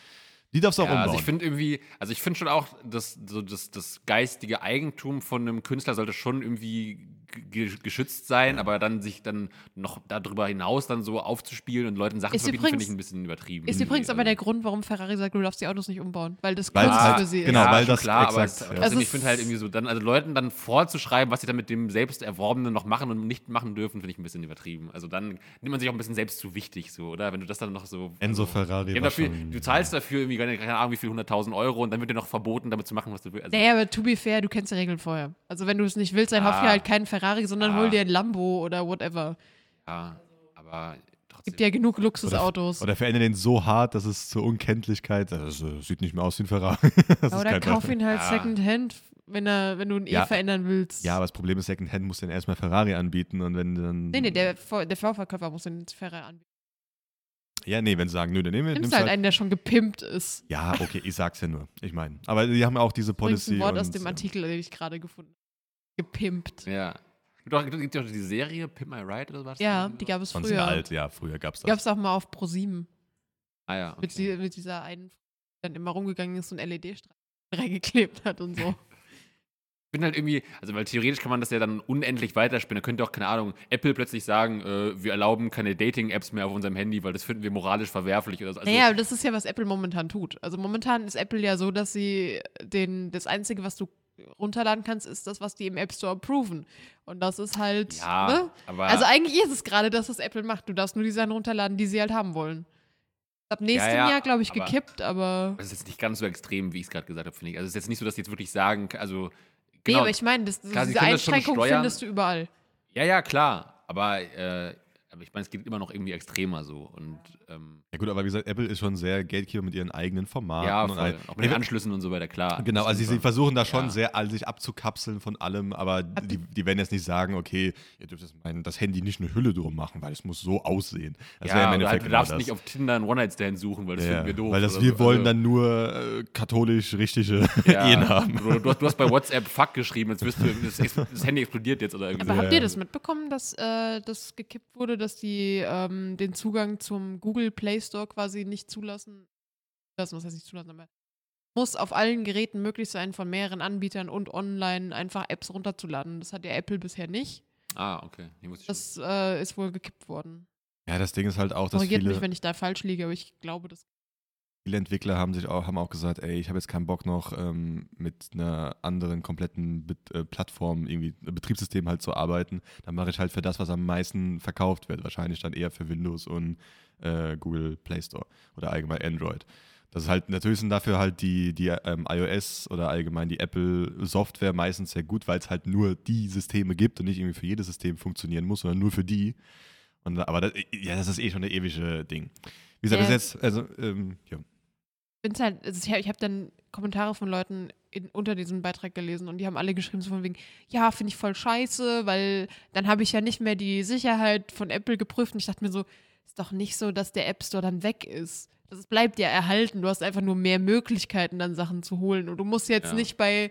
Die darfst du auch Ja, umbauen. also ich finde irgendwie, also ich finde schon auch, dass so das, das geistige Eigentum von einem Künstler sollte schon irgendwie ge geschützt sein, aber dann sich dann noch darüber hinaus dann so aufzuspielen und Leuten Sachen Ist zu verbieten, finde ich ein bisschen übertrieben. Ist übrigens aber Also- der Grund, warum Ferrari sagt, du darfst die Autos nicht umbauen, weil das Kunst halt- für sie ist. genau, ja, weil das klar, aber exakt, es, ja. also ich finde halt irgendwie so, dann, also Leuten dann vorzuschreiben, was sie dann mit dem selbst Erworbenen noch machen und nicht machen dürfen, finde ich ein bisschen übertrieben. Also dann nimmt man sich auch ein bisschen selbst zu wichtig, so, oder? Wenn du das dann noch so. Enzo also, Ferrari ja, war dafür, schon- Du zahlst dafür irgendwie, keine keine Ahnung, wie viel, 100.000 Euro und dann wird dir noch verboten, damit zu machen, was du willst. Also, Naja, aber to be fair, du kennst die Regeln vorher. Also wenn du es nicht willst, dann Ah. kauf dir halt keinen Ferrari, sondern Ah. hol dir ein Lambo oder whatever. ja, aber trotzdem. Gibt ja genug Luxusautos. Oder verändere den so hart, dass es zur Unkenntlichkeit, das äh, sieht nicht mehr aus wie ein Ferrari. Das ist oder kein kauf Ferrari. ihn halt Ja. Secondhand, wenn, er, wenn du ihn eh Ja. verändern willst. Ja, aber das Problem ist, Secondhand muss den erstmal Ferrari anbieten und wenn dann. Nee, nee, der, Vorverkäufer muss den Ferrari anbieten. Ja, nee, wenn sie sagen, nö, dann nehmen wir. Nimmst nimmst halt halt- einen, der schon gepimpt ist. Ja, okay, ich sag's ja nur. Ich meine. Aber die haben ja auch diese Policy. ein Wort aus dem ähm, Artikel, den ich gerade gefunden habe. Gepimpt. Ja. Gibt auch, gibt ja auch die Serie Pimp My Ride oder was? Ja, die gab es Von sehr früher. alt, ja, früher gab das. es auch mal auf Pro7. Ah ja. Mit, Okay. die, mit dieser einen, die dann immer rumgegangen ist und LED-Streifen reingeklebt hat und so. Ich bin halt irgendwie, also weil theoretisch kann man das ja dann unendlich weiterspinnen. Da könnte auch, keine Ahnung, Apple plötzlich sagen, äh, wir erlauben keine Dating-Apps mehr auf unserem Handy, weil das finden wir moralisch verwerflich oder so. Also, naja, aber das ist ja, was Apple momentan tut. Also momentan ist Apple ja so, dass sie den, das Einzige, was du runterladen kannst, ist das, was die im App Store approven. Und das ist halt, ja, ne? Also eigentlich ist es gerade das, was Apple macht. Du darfst nur die Sachen runterladen, die sie halt haben wollen. Ab nächstem ja, Jahr, glaube ich, aber- gekippt, aber. das ist jetzt nicht ganz so extrem, wie ich es gerade gesagt habe, finde ich. Also es ist jetzt nicht so, dass die jetzt wirklich sagen, also Nee, genau, aber ich meine, das, sie diese das Einschränkung findest du überall. ja, ja, klar, aber, äh, aber ich meine, es geht immer noch irgendwie extremer so und ähm, Ja, gut, aber wie gesagt, Apple ist schon sehr Gatekeeper mit ihren eigenen Formaten. ja, und voll. all- auch mit den Anschlüssen und so weiter, klar. Genau, also sie, sie versuchen da schon Ja. sehr all- sich abzukapseln von allem, aber die, die werden jetzt nicht sagen, okay, ihr dürft das, mein, das Handy nicht eine Hülle drum machen, weil es muss so aussehen. Das ja, im halt, du genau darfst das. nicht auf Tinder einen One-Night-Stand suchen, weil das ja, finden wir doof. weil das wir so. wollen Also- dann nur äh, katholisch richtige Ja. Ehen haben. Du, du, hast, du hast bei WhatsApp Fuck geschrieben, jetzt wirst du, das, das Handy explodiert jetzt oder irgendwie Aber so. habt ihr das mitbekommen, dass äh, das gekippt wurde, dass die ähm, den Zugang zum Google Play Store quasi nicht zulassen? Zulassen, was heißt nicht zulassen, aber muss auf allen Geräten möglich sein, von mehreren Anbietern und online einfach Apps runterzuladen. Das hat ja Apple bisher nicht. Ah, okay. Das äh, ist wohl gekippt worden. Ja, das Ding ist halt auch, dass Korrigiert viele, mich, wenn ich da falsch liege, aber ich glaube, das. Viele Entwickler haben sich auch, haben auch gesagt, ey, ich habe jetzt keinen Bock noch ähm, mit einer anderen kompletten Bet äh, Plattform, irgendwie Betriebssystem halt zu arbeiten. Dann mache ich halt für das, was am meisten verkauft wird. Wahrscheinlich dann eher für Windows und äh, Google Play Store oder allgemein Android. Das ist halt, natürlich sind dafür halt die, die ähm, iOS oder allgemein die Apple-Software meistens sehr gut, weil es halt nur die Systeme gibt und nicht irgendwie für jedes System funktionieren muss, sondern nur für die. Und, aber das, ja, das ist eh schon eine ewige Ding. Wie gesagt, Ja. bis jetzt, also, ähm, ja. Bin's halt, also ich, habe dann Kommentare von Leuten in, unter diesem Beitrag gelesen und die haben alle geschrieben, so von wegen, ja, finde ich voll scheiße, weil dann habe ich ja nicht mehr die Sicherheit von Apple geprüft und ich dachte mir so, ist doch nicht so, dass der App Store dann weg ist. Das bleibt ja erhalten. Du hast einfach nur mehr Möglichkeiten, dann Sachen zu holen. Und du musst jetzt Ja. nicht bei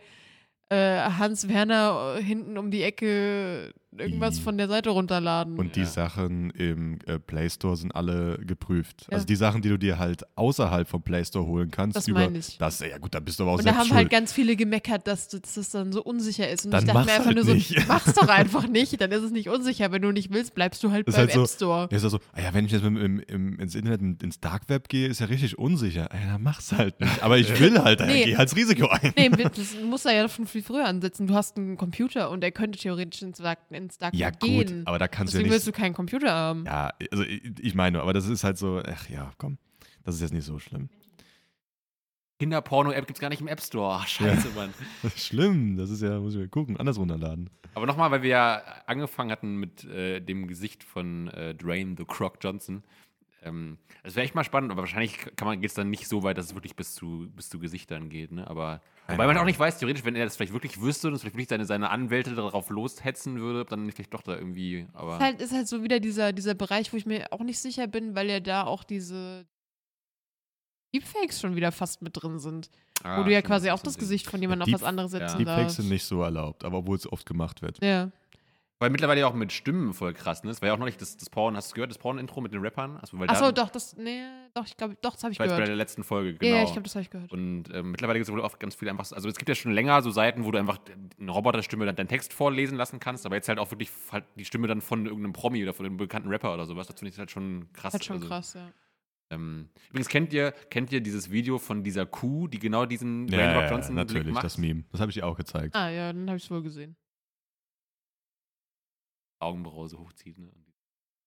äh, Hans Werner äh, hinten um die Ecke irgendwas von der Seite runterladen. Und die Ja. Sachen im äh, Play Store sind alle geprüft. Ja. Also die Sachen, die du dir halt außerhalb vom Play Store holen kannst, Das über meine ich. das, ja gut, da bist du aber auch Und da haben schuld. halt ganz viele gemeckert, dass, dass das dann so unsicher ist. Und Dann ich dachte mach's mir einfach halt nur so, nicht. mach's doch einfach nicht, dann ist es nicht unsicher. Wenn du nicht willst, bleibst du halt Ist beim halt so- App Store. Ja, ist ja so, ah ja, wenn ich jetzt mit, im, im, ins Internet, ins Dark Web gehe, ist ja richtig unsicher. Ja, dann mach's halt nicht. Aber ich will halt, nee. Geh halt das Risiko ein. Nee, das muss er ja schon viel früher ansetzen. Du hast einen Computer und er könnte theoretisch ins Ins Dark Ja Web gut, gehen. aber da kannst Deswegen du ja willst nicht... du keinen Computer haben. Ja, also ich, ich meine, aber das ist halt so, ach ja, komm, das ist jetzt nicht so schlimm. Kinderporno-App gibt es gar nicht im App Store. Scheiße, Mann. Das ist schlimm, das ist ja, muss ich mal gucken, anders runterladen. Aber nochmal, weil wir ja angefangen hatten mit äh, dem Gesicht von äh, Dwayne The Croc Johnson. Ähm, das wäre echt mal spannend, aber wahrscheinlich geht es dann nicht so weit, dass es wirklich bis zu, bis zu Gesichtern geht. Ne? Aber wobei man auch nicht weiß, theoretisch, wenn er das vielleicht wirklich wüsste und es vielleicht wirklich seine, seine Anwälte darauf loshetzen würde, dann vielleicht doch da irgendwie. Aber Ist halt, ist halt so wieder dieser, dieser Bereich, wo ich mir auch nicht sicher bin, weil ja da auch diese Deepfakes schon wieder fast mit drin sind. Ah, wo du ja quasi auch das. Gesicht von jemandem auf was anderes ja. setzen Deepfakes sind darfst. nicht so erlaubt, aber obwohl es oft gemacht wird. Ja. Weil mittlerweile ja auch mit Stimmen voll krass, ne? Das war ja auch noch nicht das, das Porn, hast du gehört, das Porn-Intro mit den Rappern? Also, weil Achso, doch, das, nee, doch, ich glaube, doch, das habe ich jetzt bei gehört. der letzten Folge, Ja, genau. Ja, ich glaube, das habe ich gehört. Und ähm, mittlerweile gibt es wohl oft ganz viele einfach, also es gibt ja schon länger so Seiten, wo du einfach eine Roboterstimme dann deinen Text vorlesen lassen kannst, aber jetzt halt auch wirklich halt die Stimme dann von irgendeinem Promi oder von einem bekannten Rapper oder sowas. Das finde ich halt schon krass. Das ist halt schon also, krass, ja. Ähm, übrigens kennt ihr, kennt ihr dieses Video von dieser Kuh, die genau diesen Ja, Dwayne ja, ja, Johnson Blick natürlich, macht? das Meme. Das habe ich dir auch gezeigt. Ah, ja, dann habe ich es wohl gesehen. Augenbraue so hochzieht. Ne?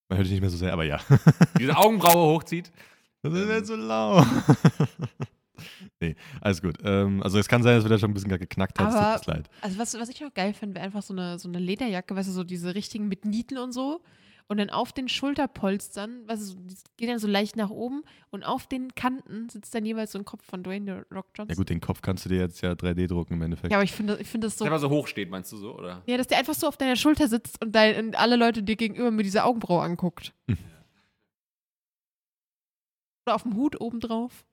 Man hört dich nicht mehr so sehr, aber ja. Diese Augenbraue hochzieht. Das ist Ähm. nicht so laut. nee, alles gut. Ähm, also es kann sein, dass wir da schon ein bisschen geknackt haben. Aber- tut uns leid. Also was, was ich auch geil finde, wäre einfach so eine, so eine Lederjacke, weißt du, so diese richtigen mit Nieten und so. Und dann auf den Schulterpolstern, weißt du, so, die gehen dann so leicht nach oben und auf den Kanten sitzt dann jeweils so ein Kopf von Dwayne The Rock Johnson. Ja gut, den Kopf kannst du dir jetzt ja 3D drucken im Endeffekt. Ja, aber ich finde ich finde das So. so. Der aber so hoch steht, meinst du so? Oder? Ja, dass der einfach so auf deiner Schulter sitzt und, dein, und alle Leute dir gegenüber mit dieser Augenbraue anguckt. Hm. Oder auf dem Hut obendrauf.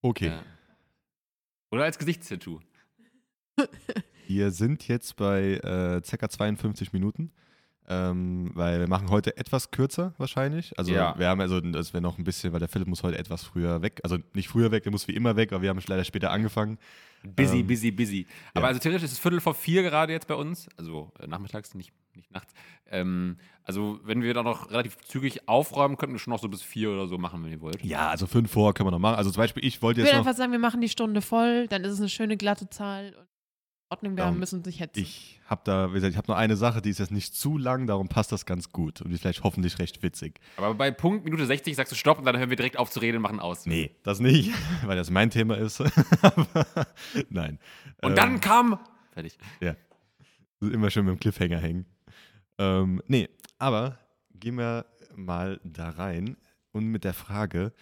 Okay, Ja. Oder als Gesichtstattoo. wir sind jetzt bei äh, ca. 52 Minuten. Ähm, weil wir machen heute etwas kürzer wahrscheinlich. Also Ja. wir haben also, das wäre noch ein bisschen, weil der Philipp muss heute etwas früher weg. Also nicht früher weg, der muss wie immer weg, aber wir haben leider später angefangen. Busy, Ähm, busy, busy. Aber ja. also theoretisch ist es Viertel vor vier gerade jetzt bei uns. Also äh, nachmittags, nicht, nicht nachts. Ähm, also wenn wir da noch relativ zügig aufräumen, könnten wir schon noch so bis vier oder so machen, wenn ihr wollt. Ja, also fünf vor können wir noch machen. Also zum Beispiel, ich wollte Ich jetzt würde noch. einfach sagen, wir machen die Stunde voll, dann ist es eine schöne glatte Zahl. Ordnung, wir Ja, müssen uns nicht hetzen. Ich habe da, wie gesagt, ich habe nur eine Sache, die ist jetzt nicht zu lang, darum passt das ganz gut und ist vielleicht hoffentlich recht witzig. Aber bei Punkt Minute 60 sagst du Stopp und dann hören wir direkt auf zu reden und machen aus. Nee, das nicht, weil das mein Thema ist. Nein. Und Ähm, dann kam. Fertig. immer schön mit dem Cliffhanger hängen. Ähm, nee, aber gehen wir mal da rein und mit der Frage: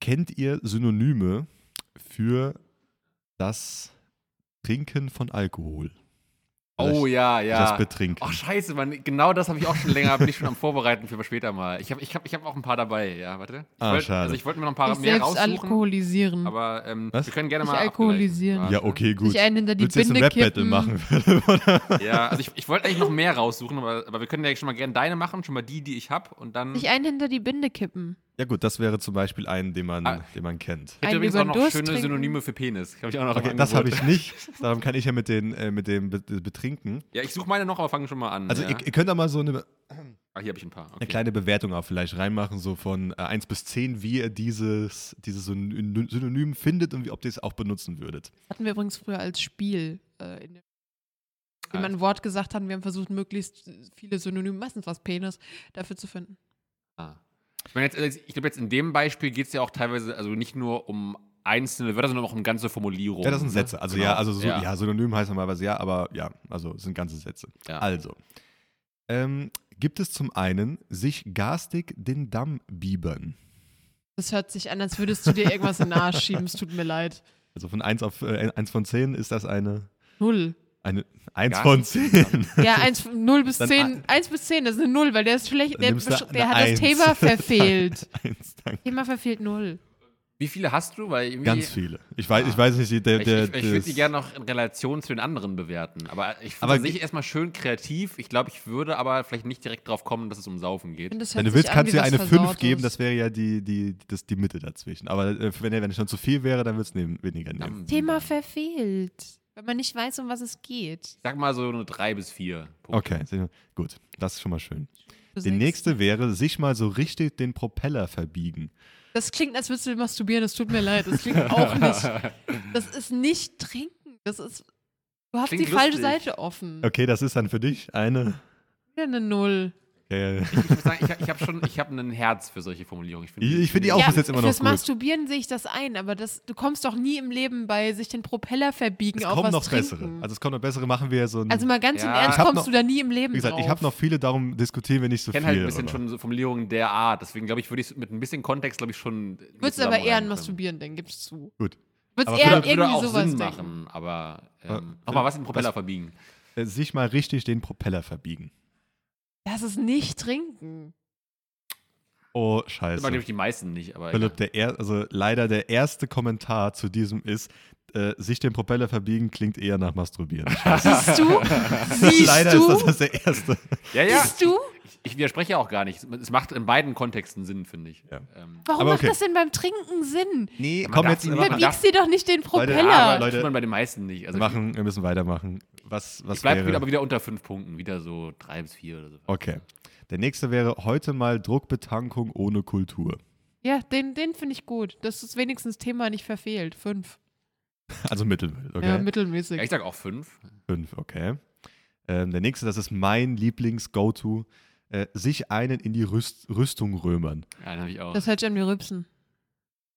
Kennt ihr Synonyme für das Trinken von Alkohol? Oh ja, Das ja. Betrinken. Ach scheiße, Mann. Genau das habe ich auch schon länger, bin ich schon am Vorbereiten für später mal. Ich habe ich hab, ich hab auch ein paar dabei, ja, warte. Ich Ah, wollt, schade. Also ich wollte mir noch ein paar Sich mehr selbst raussuchen. alkoholisieren. Aber ähm, Was? wir können gerne Sich mal alkoholisieren. ja, okay, gut. Sich einen hinter die Willst du jetzt ein Binde Rap-Battle kippen. machen? Ja, also ich, ich wollte eigentlich noch mehr raussuchen, aber, aber wir können ja schon mal gerne deine machen, schon mal die, die ich habe und dann. Sich einen hinter die Binde kippen. Ja gut, das wäre zum Beispiel ein, den man, Ah. den man kennt. Ich hätte einen übrigens auch noch Durst schöne trinken. Synonyme für Penis. Hab ich auch noch Okay, das habe ich nicht. Darum kann ich ja mit, den, äh, mit dem Be Betrinken. Ja, ich suche meine noch, aber fange schon mal an. Also ja. ihr, ihr könnt da mal so eine, ah, hier habe ich ein paar. eine Okay. kleine Bewertung auch vielleicht reinmachen, so von äh, 1 bis 10, wie ihr dieses, dieses Syn- Synonym findet und wie, ob ihr es auch benutzen würdet. Hatten wir übrigens früher als Spiel. Äh, in der wenn man Ah. ein Wort gesagt hat, wir haben versucht, möglichst viele Synonyme, meistens was Penis, dafür zu finden. Ah. Ich meine, jetzt, ich glaube, jetzt in dem Beispiel geht es ja auch teilweise, also nicht nur um einzelne Wörter, sondern auch um ganze Formulierungen. Ja, das sind ne? Sätze. Also Genau. ja, also so, ja. ja. Synonym heißt normalerweise ja, aber ja, also es sind ganze Sätze. Ja. Also, ähm, gibt es zum einen sich garstig den Damm biebern? Das hört sich an, als würdest du dir irgendwas in den Arsch schieben. Es tut mir leid. Also von 1 auf äh, 1 von 10 ist das eine, Null. Eine 1 Garstig von 10. Ja, 1, 0 bis Dann 10. 1 bis 10, das ist eine Null, weil der ist schlecht. Der, der hat das Eins. Thema verfehlt. Eins, danke. Thema verfehlt Null. Wie viele hast du? Weil Ganz viele. Ich weiß, ich weiß nicht, der, Ich, der, ich, ich würde das- die gerne noch in Relation zu den anderen bewerten. Aber ich finde sich erstmal schön kreativ. Ich glaube, ich würde aber vielleicht nicht direkt drauf kommen, dass es um Saufen Ich geht. das Wenn du willst, kannst du dir eine 5 Versautes. geben, das wäre ja die, die, das, die Mitte dazwischen. Aber äh, wenn wenn es schon zu viel wäre, dann würde es weniger nehmen. Thema verfehlt. Wenn man nicht weiß, um was es geht. Ich sag mal so eine drei bis vier. Punkte. Okay, gut. Das ist schon mal schön. Sagst- nächste wäre, sich mal so richtig den Propeller verbiegen. Das klingt, als würdest du masturbieren. Das tut mir leid. Das klingt auch nicht. Das ist nicht trinken. Das ist. Du hast Klingt die falsche lustig. Seite offen. Okay, das ist dann für dich eine. Wieder eine Null. Äh, Ich muss sagen, ich, ich habe schon, ich habe ein Herz für solche Formulierungen. Ich- ich finde die auch ja, bis jetzt immer noch fürs gut. Masturbieren sehe ich das ein, aber das, du kommst doch nie im Leben bei sich den Propeller verbiegen es auf kommen was noch trinken. bessere. Also es kommen noch bessere, machen wir so ein. Also mal ganz im Ja. Ernst, Ich hab kommst noch- du da nie im Leben wie gesagt, drauf. ich habe noch viele, darum diskutieren wir nicht so Ich kenne viel. halt ein bisschen aber- schon so Formulierungen der Art. Deswegen glaube ich, würde ich mit ein bisschen Kontext, glaube ich, schon. Du würdest aber eher an Masturbieren denken, gibst zu. Gut. Du würdest Aber eher. Würde, würde irgendwie auch sowas Sinn denken. machen, aber Ja, ähm, nochmal was in den Propeller was- verbiegen. Äh, sich mal richtig den Propeller verbiegen. Das ist nicht trinken. Oh, Das scheiße. sind, glaube ich, die meisten nicht, aber. Philipp, egal. der er, also leider der erste Kommentar zu diesem ist, äh, sich den Propeller verbiegen klingt eher nach Masturbieren. Siehst du? Siehst Leider du? ist das das erste. Ja, ja. Siehst du? Ich, ich widerspreche auch gar nicht. Es macht in beiden Kontexten Sinn, finde ich. Ja. Ähm, Warum Aber macht okay. das denn beim Trinken Sinn? Nee, Man komm jetzt. man Verbiegst dir doch nicht den Propeller. Leute, aber Leute. tut man bei den meisten nicht. Also wir, machen, wir müssen weitermachen. Was, was ich bleibe aber wieder unter fünf Punkten. Wieder so drei bis vier oder so. Okay. Der nächste wäre heute mal Druckbetankung ohne Kultur. ja, den, den finde ich gut. Das ist wenigstens Thema nicht verfehlt. Fünf. Also Mittelwelt, okay? Ja, mittelmäßig. Ja, ich sag auch fünf. Fünf, okay. Ähm, der nächste, das ist mein Lieblings-Go-To. Äh, sich einen in die Rüst Rüstung römern. Ja, den habe ich auch. Das hört sich an wie Rübsen.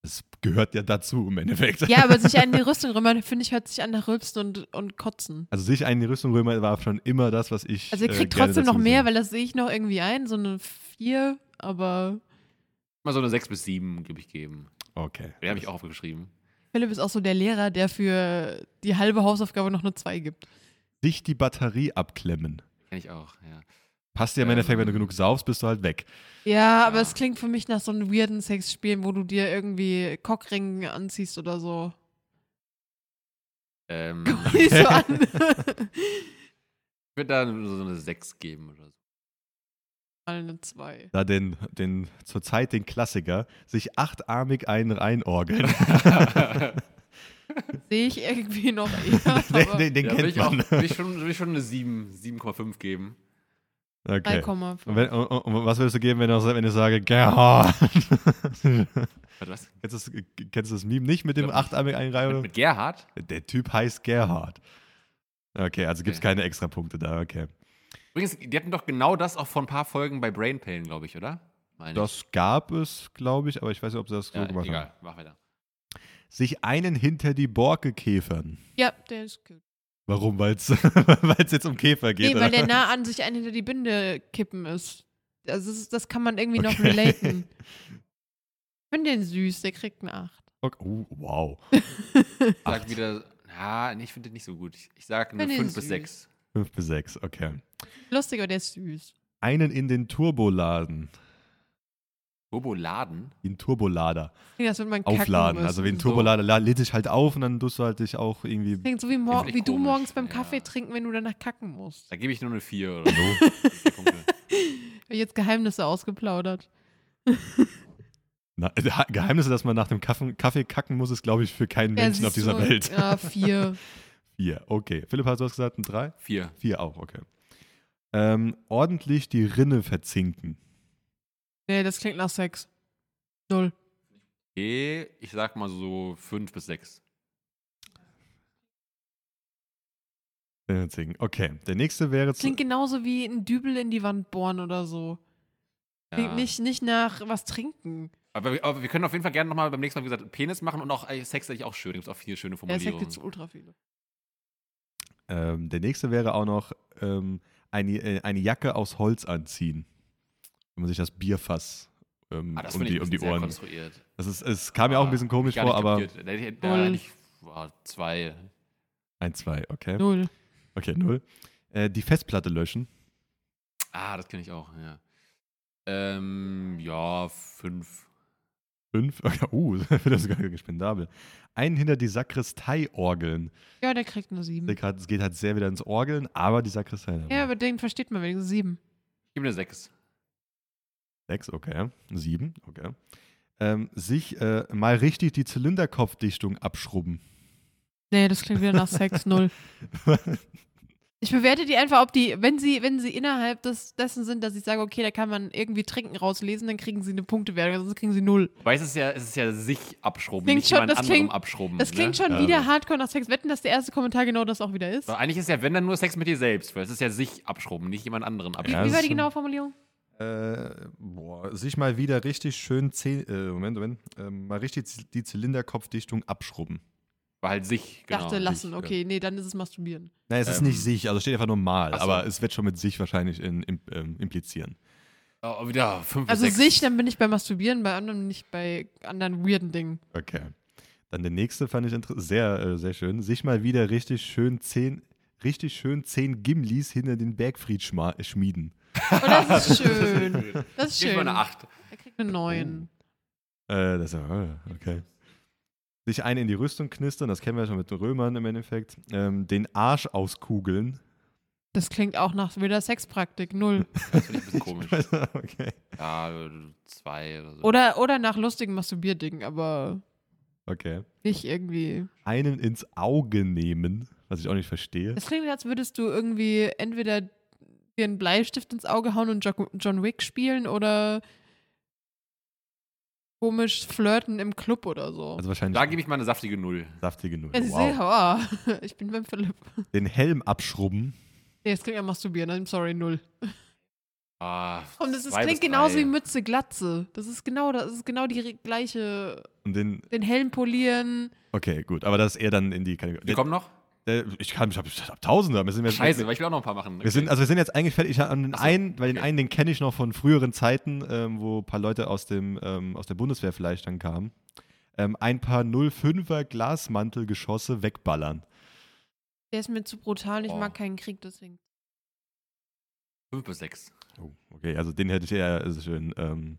Das gehört ja dazu im Endeffekt. Ja, aber sich an die Rüstung rümmern, finde ich, hört sich an nach Rülpsen und, und Kotzen. Also sich einen in die Rüstung römern war schon immer das, was ich. Also ihr äh, kriegt gerne trotzdem noch mehr, weil das sehe ich noch irgendwie ein, so eine vier, aber Mal so eine sechs bis sieben, gebe ich geben. Okay. Den habe ich auch aufgeschrieben. Philipp ist auch so der Lehrer, der für die halbe Hausaufgabe noch eine zwei gibt. Sich die Batterie abklemmen. Kenn ich auch, ja. Passt dir im Endeffekt, wenn du Ähm. genug saufst, bist du halt weg. Ja, aber Ja. es klingt für mich nach so einem weirden Sexspielen, wo du dir irgendwie Cockring anziehst oder so. Ähm, Guck mich so an. ich würde da so eine sechs geben oder so. Mal eine zwei. Da den, den zurzeit den Klassiker, sich achtarmig einen reinorgeln. Sehe ich irgendwie noch eher. den aber den, den ja, will kennt ich, auch, man. will ich, schon, will ich schon eine sieben, 7,5 geben. Okay. 3,5. Und, und, und was würdest du geben, wenn, du, wenn ich sage, Gerhard? Was? kennst, du das, kennst du das Meme nicht mit dem achtarmig Mit, einreihen? mit Gerhard? Der Typ heißt Gerhard. Okay, also gibt es Okay. keine extra Punkte da, okay. Übrigens, die hatten doch genau das auch vor ein paar Folgen bei Brain Pain, glaube ich, oder? Meine ich. Das gab es, glaube ich, aber ich weiß nicht, ob sie das so ja, gemacht haben. egal, mach weiter. Sich einen hinter die Borke käfern. Ja, der ist gut. Warum? Weil es jetzt um Käfer geht? Nee, weil oder? der nah an sich einen hinter die Binde kippen ist. Also das, ist, das kann man irgendwie noch relaten. Ich finde den süß, der kriegt eine 8. Okay. Oh, wow. Ich sag wieder, ja, nee, ich finde den nicht so gut. Ich, ich sag eine Find den 5 bis süß. 6. Fünf bis sechs, okay. Lustig, aber der ist süß. Einen in den Turboladen. Turboladen? Ein Turbolader. Klingt, als würde man Aufladen. Also wie ein müssen. Turbolader la- lädt sich halt auf und dann tust du halt dich auch irgendwie. Klingt so wie, mor wie du morgens beim ja. Kaffee trinken, wenn du danach kacken musst. Da gebe ich nur eine 4 oder so. Ich jetzt Geheimnisse ausgeplaudert. Na, äh, Geheimnisse, dass man nach dem Kaffee, Kaffee kacken muss, ist, glaube ich, für keinen Ja, Menschen auf dieser du, Welt. Ja, vier. Vier, okay. Philipp, hast du was gesagt? Ein drei? Vier. Vier auch, okay. Ähm, ordentlich die Rinne verzinken. Nee, das klingt nach Sex. Null. Okay, ich sag mal so 5 bis 6. Rinne verzinken. Okay, der nächste wäre. zu- Klingt genauso wie ein Dübel in die Wand bohren oder so. Klingt nicht, nicht nach was trinken. Aber, wir- aber wir können auf jeden Fall gerne nochmal beim nächsten Mal, wie gesagt, Penis machen und auch Sex hätte ich auch schön. Da gibt es auch viele schöne Der Sex Formulierungen. gibt's ultra viele. Ähm, der nächste wäre auch noch ähm, eine, äh, eine Jacke aus Holz anziehen. Wenn man sich das Bierfass ähm, ah, das um, die, ein um die Ohren. konstruiert. Das ist, es kam mir auch ein bisschen komisch vor, aber. Da hätte ich, da Null. hätte ich boah, zwei. Ein, zwei, okay. Null. Okay, null. Äh, die Festplatte löschen. Ah, das kenne ich auch, ja. Ähm, ja, fünf. Fünf. Uh, das ist gar nicht spendabel. Einen hinter die Sakristei orgeln. Ja, der kriegt eine sieben. Es geht halt sehr wieder ins Orgeln, aber die Sakristei. Ja, aber den versteht man wenigstens sieben. Ich gebe eine sechs. Sechs, okay. Sieben, okay. Ähm, sich äh, mal richtig die Zylinderkopfdichtung abschrubben. Nee, das klingt wieder nach Sex. Null. Ich bewerte die einfach, ob die, wenn sie, wenn sie innerhalb des, dessen sind, dass ich sage, okay, da kann man irgendwie Trinken rauslesen, dann kriegen sie eine Punktewertung, sonst kriegen sie null. Wobei es ist ja, es ist ja sich abschrubben, Klingt nicht schon- jemand das anderem klingt- abschrubben. Das klingt ne? schon Ja, wieder hardcore nach Sex. Wetten, dass der erste Kommentar genau das auch wieder ist? Aber eigentlich ist ja, wenn dann nur Sex mit dir selbst, weil es ist ja sich abschrubben, nicht jemand anderen Wie, abschrubben. Ja, wie das war die genaue Formulierung? Äh, boah, sich mal wieder richtig schön, Zeh äh, Moment, Moment, ähm, mal richtig die Zylinderkopfdichtung abschrubben. War halt sich, genau. Dachte, lassen. sich, Okay, nee, dann ist es Masturbieren. Nein, es ist Ähm, nicht sich, also steht einfach normal, ach so. aber es wird schon mit sich wahrscheinlich in, im, ähm, implizieren. Ja. Oh, wieder fünf Also sechs. sich, dann bin ich bei Masturbieren, bei anderen nicht bei anderen weirden Dingen. Okay. Dann der nächste fand ich sehr, äh, sehr schön. Sich mal wieder richtig schön zehn, richtig schön zehn Gimlis hinter den Bergfried schma- schmieden. Oh, das ist schön. Das ist schön. mal eine acht. Er kriegt eine 9. Äh, das ist ja, äh, okay. Sich einen in die Rüstung knistern, das kennen wir schon mit den Römern im Endeffekt, ähm, den Arsch auskugeln. Das klingt auch nach wieder Sexpraktik, null. Das finde ich ein bisschen komisch. okay. Ja, zwei oder so. Oder, oder nach lustigen Masturbierdingen, aber Okay. nicht irgendwie. Einen ins Auge nehmen, was ich auch nicht verstehe. Es klingt, als würdest du irgendwie entweder dir einen Bleistift ins Auge hauen und Jo- John Wick spielen oder komisch flirten im Club oder so. Also wahrscheinlich da gebe ich mal eine saftige Null. saftige Null. Ja, sie Wow. sehen, oh, ich bin beim Philipp. Den Helm abschrubben. Nee, es klingt ja masturbieren, I'm sorry, null. Ah, Und es ist, klingt genauso wie Mütze Glatze. Das ist genau, das ist genau die gleiche. Und den. Den Helm polieren. Okay, gut. Aber das ist eher dann in die Kategorie. Wir kommen noch? Der, ich kann, ich habe hab Tausende. Wir sind, wir, Scheiße, weil ich will auch noch ein paar machen. wir sind, also wir sind jetzt eigentlich fertig. Ich hab den Ach so, einen, weil den okay. einen, den kenne ich noch von früheren Zeiten, ähm, wo ein paar Leute aus, dem, ähm, aus der Bundeswehr vielleicht dann kamen. Ähm, ein paar 05er Glasmantelgeschosse wegballern. Der ist mir zu brutal, ich Oh. mag keinen Krieg, deswegen. Fünf bis sechs. Oh, okay, also den hätte ich eher also schön ähm,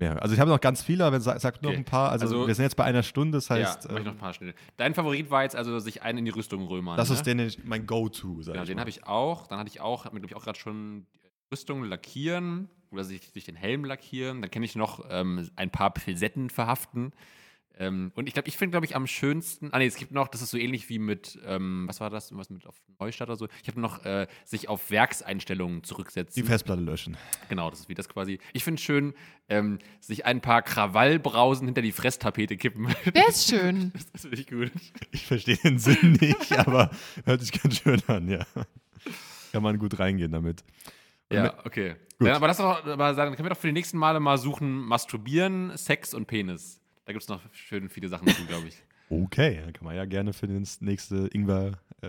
mehr. Also ich habe noch ganz viele, aber sag, sag noch Okay. ein paar. Also, Also- wir sind jetzt bei einer Stunde, das heißt, ja, mach ich noch ähm, ein paar schnell. Dein Favorit war jetzt also sich einen in die Rüstung römern. das ne? ist den, mein Go-To, sag Genau, ich den habe ich auch. Dann hatte ich auch, habe mir glaube ich auch gerade schon Rüstung lackieren oder sich, sich den Helm lackieren. Dann kenne ich noch ähm, ein paar Pilsetten verhaften. Ähm, und ich glaube, ich finde, glaube ich, am schönsten. Ah, nee, es gibt noch, das ist so ähnlich wie mit, ähm, was war das? Was mit auf Neustadt oder so. Ich habe noch äh, sich auf Werkseinstellungen zurücksetzen. Die Festplatte löschen. Genau, das ist wie das quasi. Ich finde es schön, ähm, sich ein paar Krawallbrausen hinter die Fresstapete kippen. Der ist schön. das finde ich gut. Ich verstehe den Sinn nicht, aber hört sich ganz schön an, ja. Kann man gut reingehen damit. Ja, okay. Dann, aber, das doch, aber dann können wir doch für die nächsten Male mal suchen: Masturbieren, Sex und Penis. Da gibt es noch schön viele Sachen dazu, glaube ich. Okay, dann kann man ja gerne für das nächste Ingwer äh,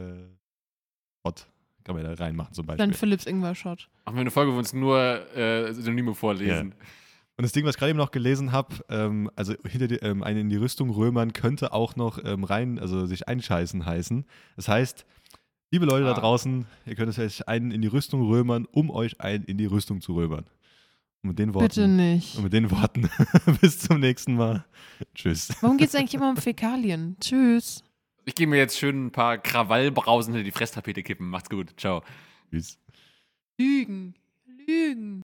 Hot kann man da reinmachen zum Beispiel. Dann Philips Ingwer-Shot. Machen wir eine Folge, wo wir uns nur äh, Synonyme vorlesen. Und das Ding, was ich gerade eben noch gelesen habe, ähm, also hinter die, ähm, einen in die Rüstung römern, könnte auch noch ähm, rein, also sich einscheißen heißen. Das heißt, liebe Leute Ah. da draußen, ihr könnt euch einen in die Rüstung römern, um euch einen in die Rüstung zu römern. Und mit den Worten, Bitte nicht. und mit den Worten bis zum nächsten Mal. Tschüss. Warum geht es eigentlich immer um Fäkalien? Tschüss. Ich gehe mir jetzt schön ein paar Krawallbrausen hinter die Fresstapete kippen. Macht's gut. Ciao. Tschüss. Lügen. Lügen.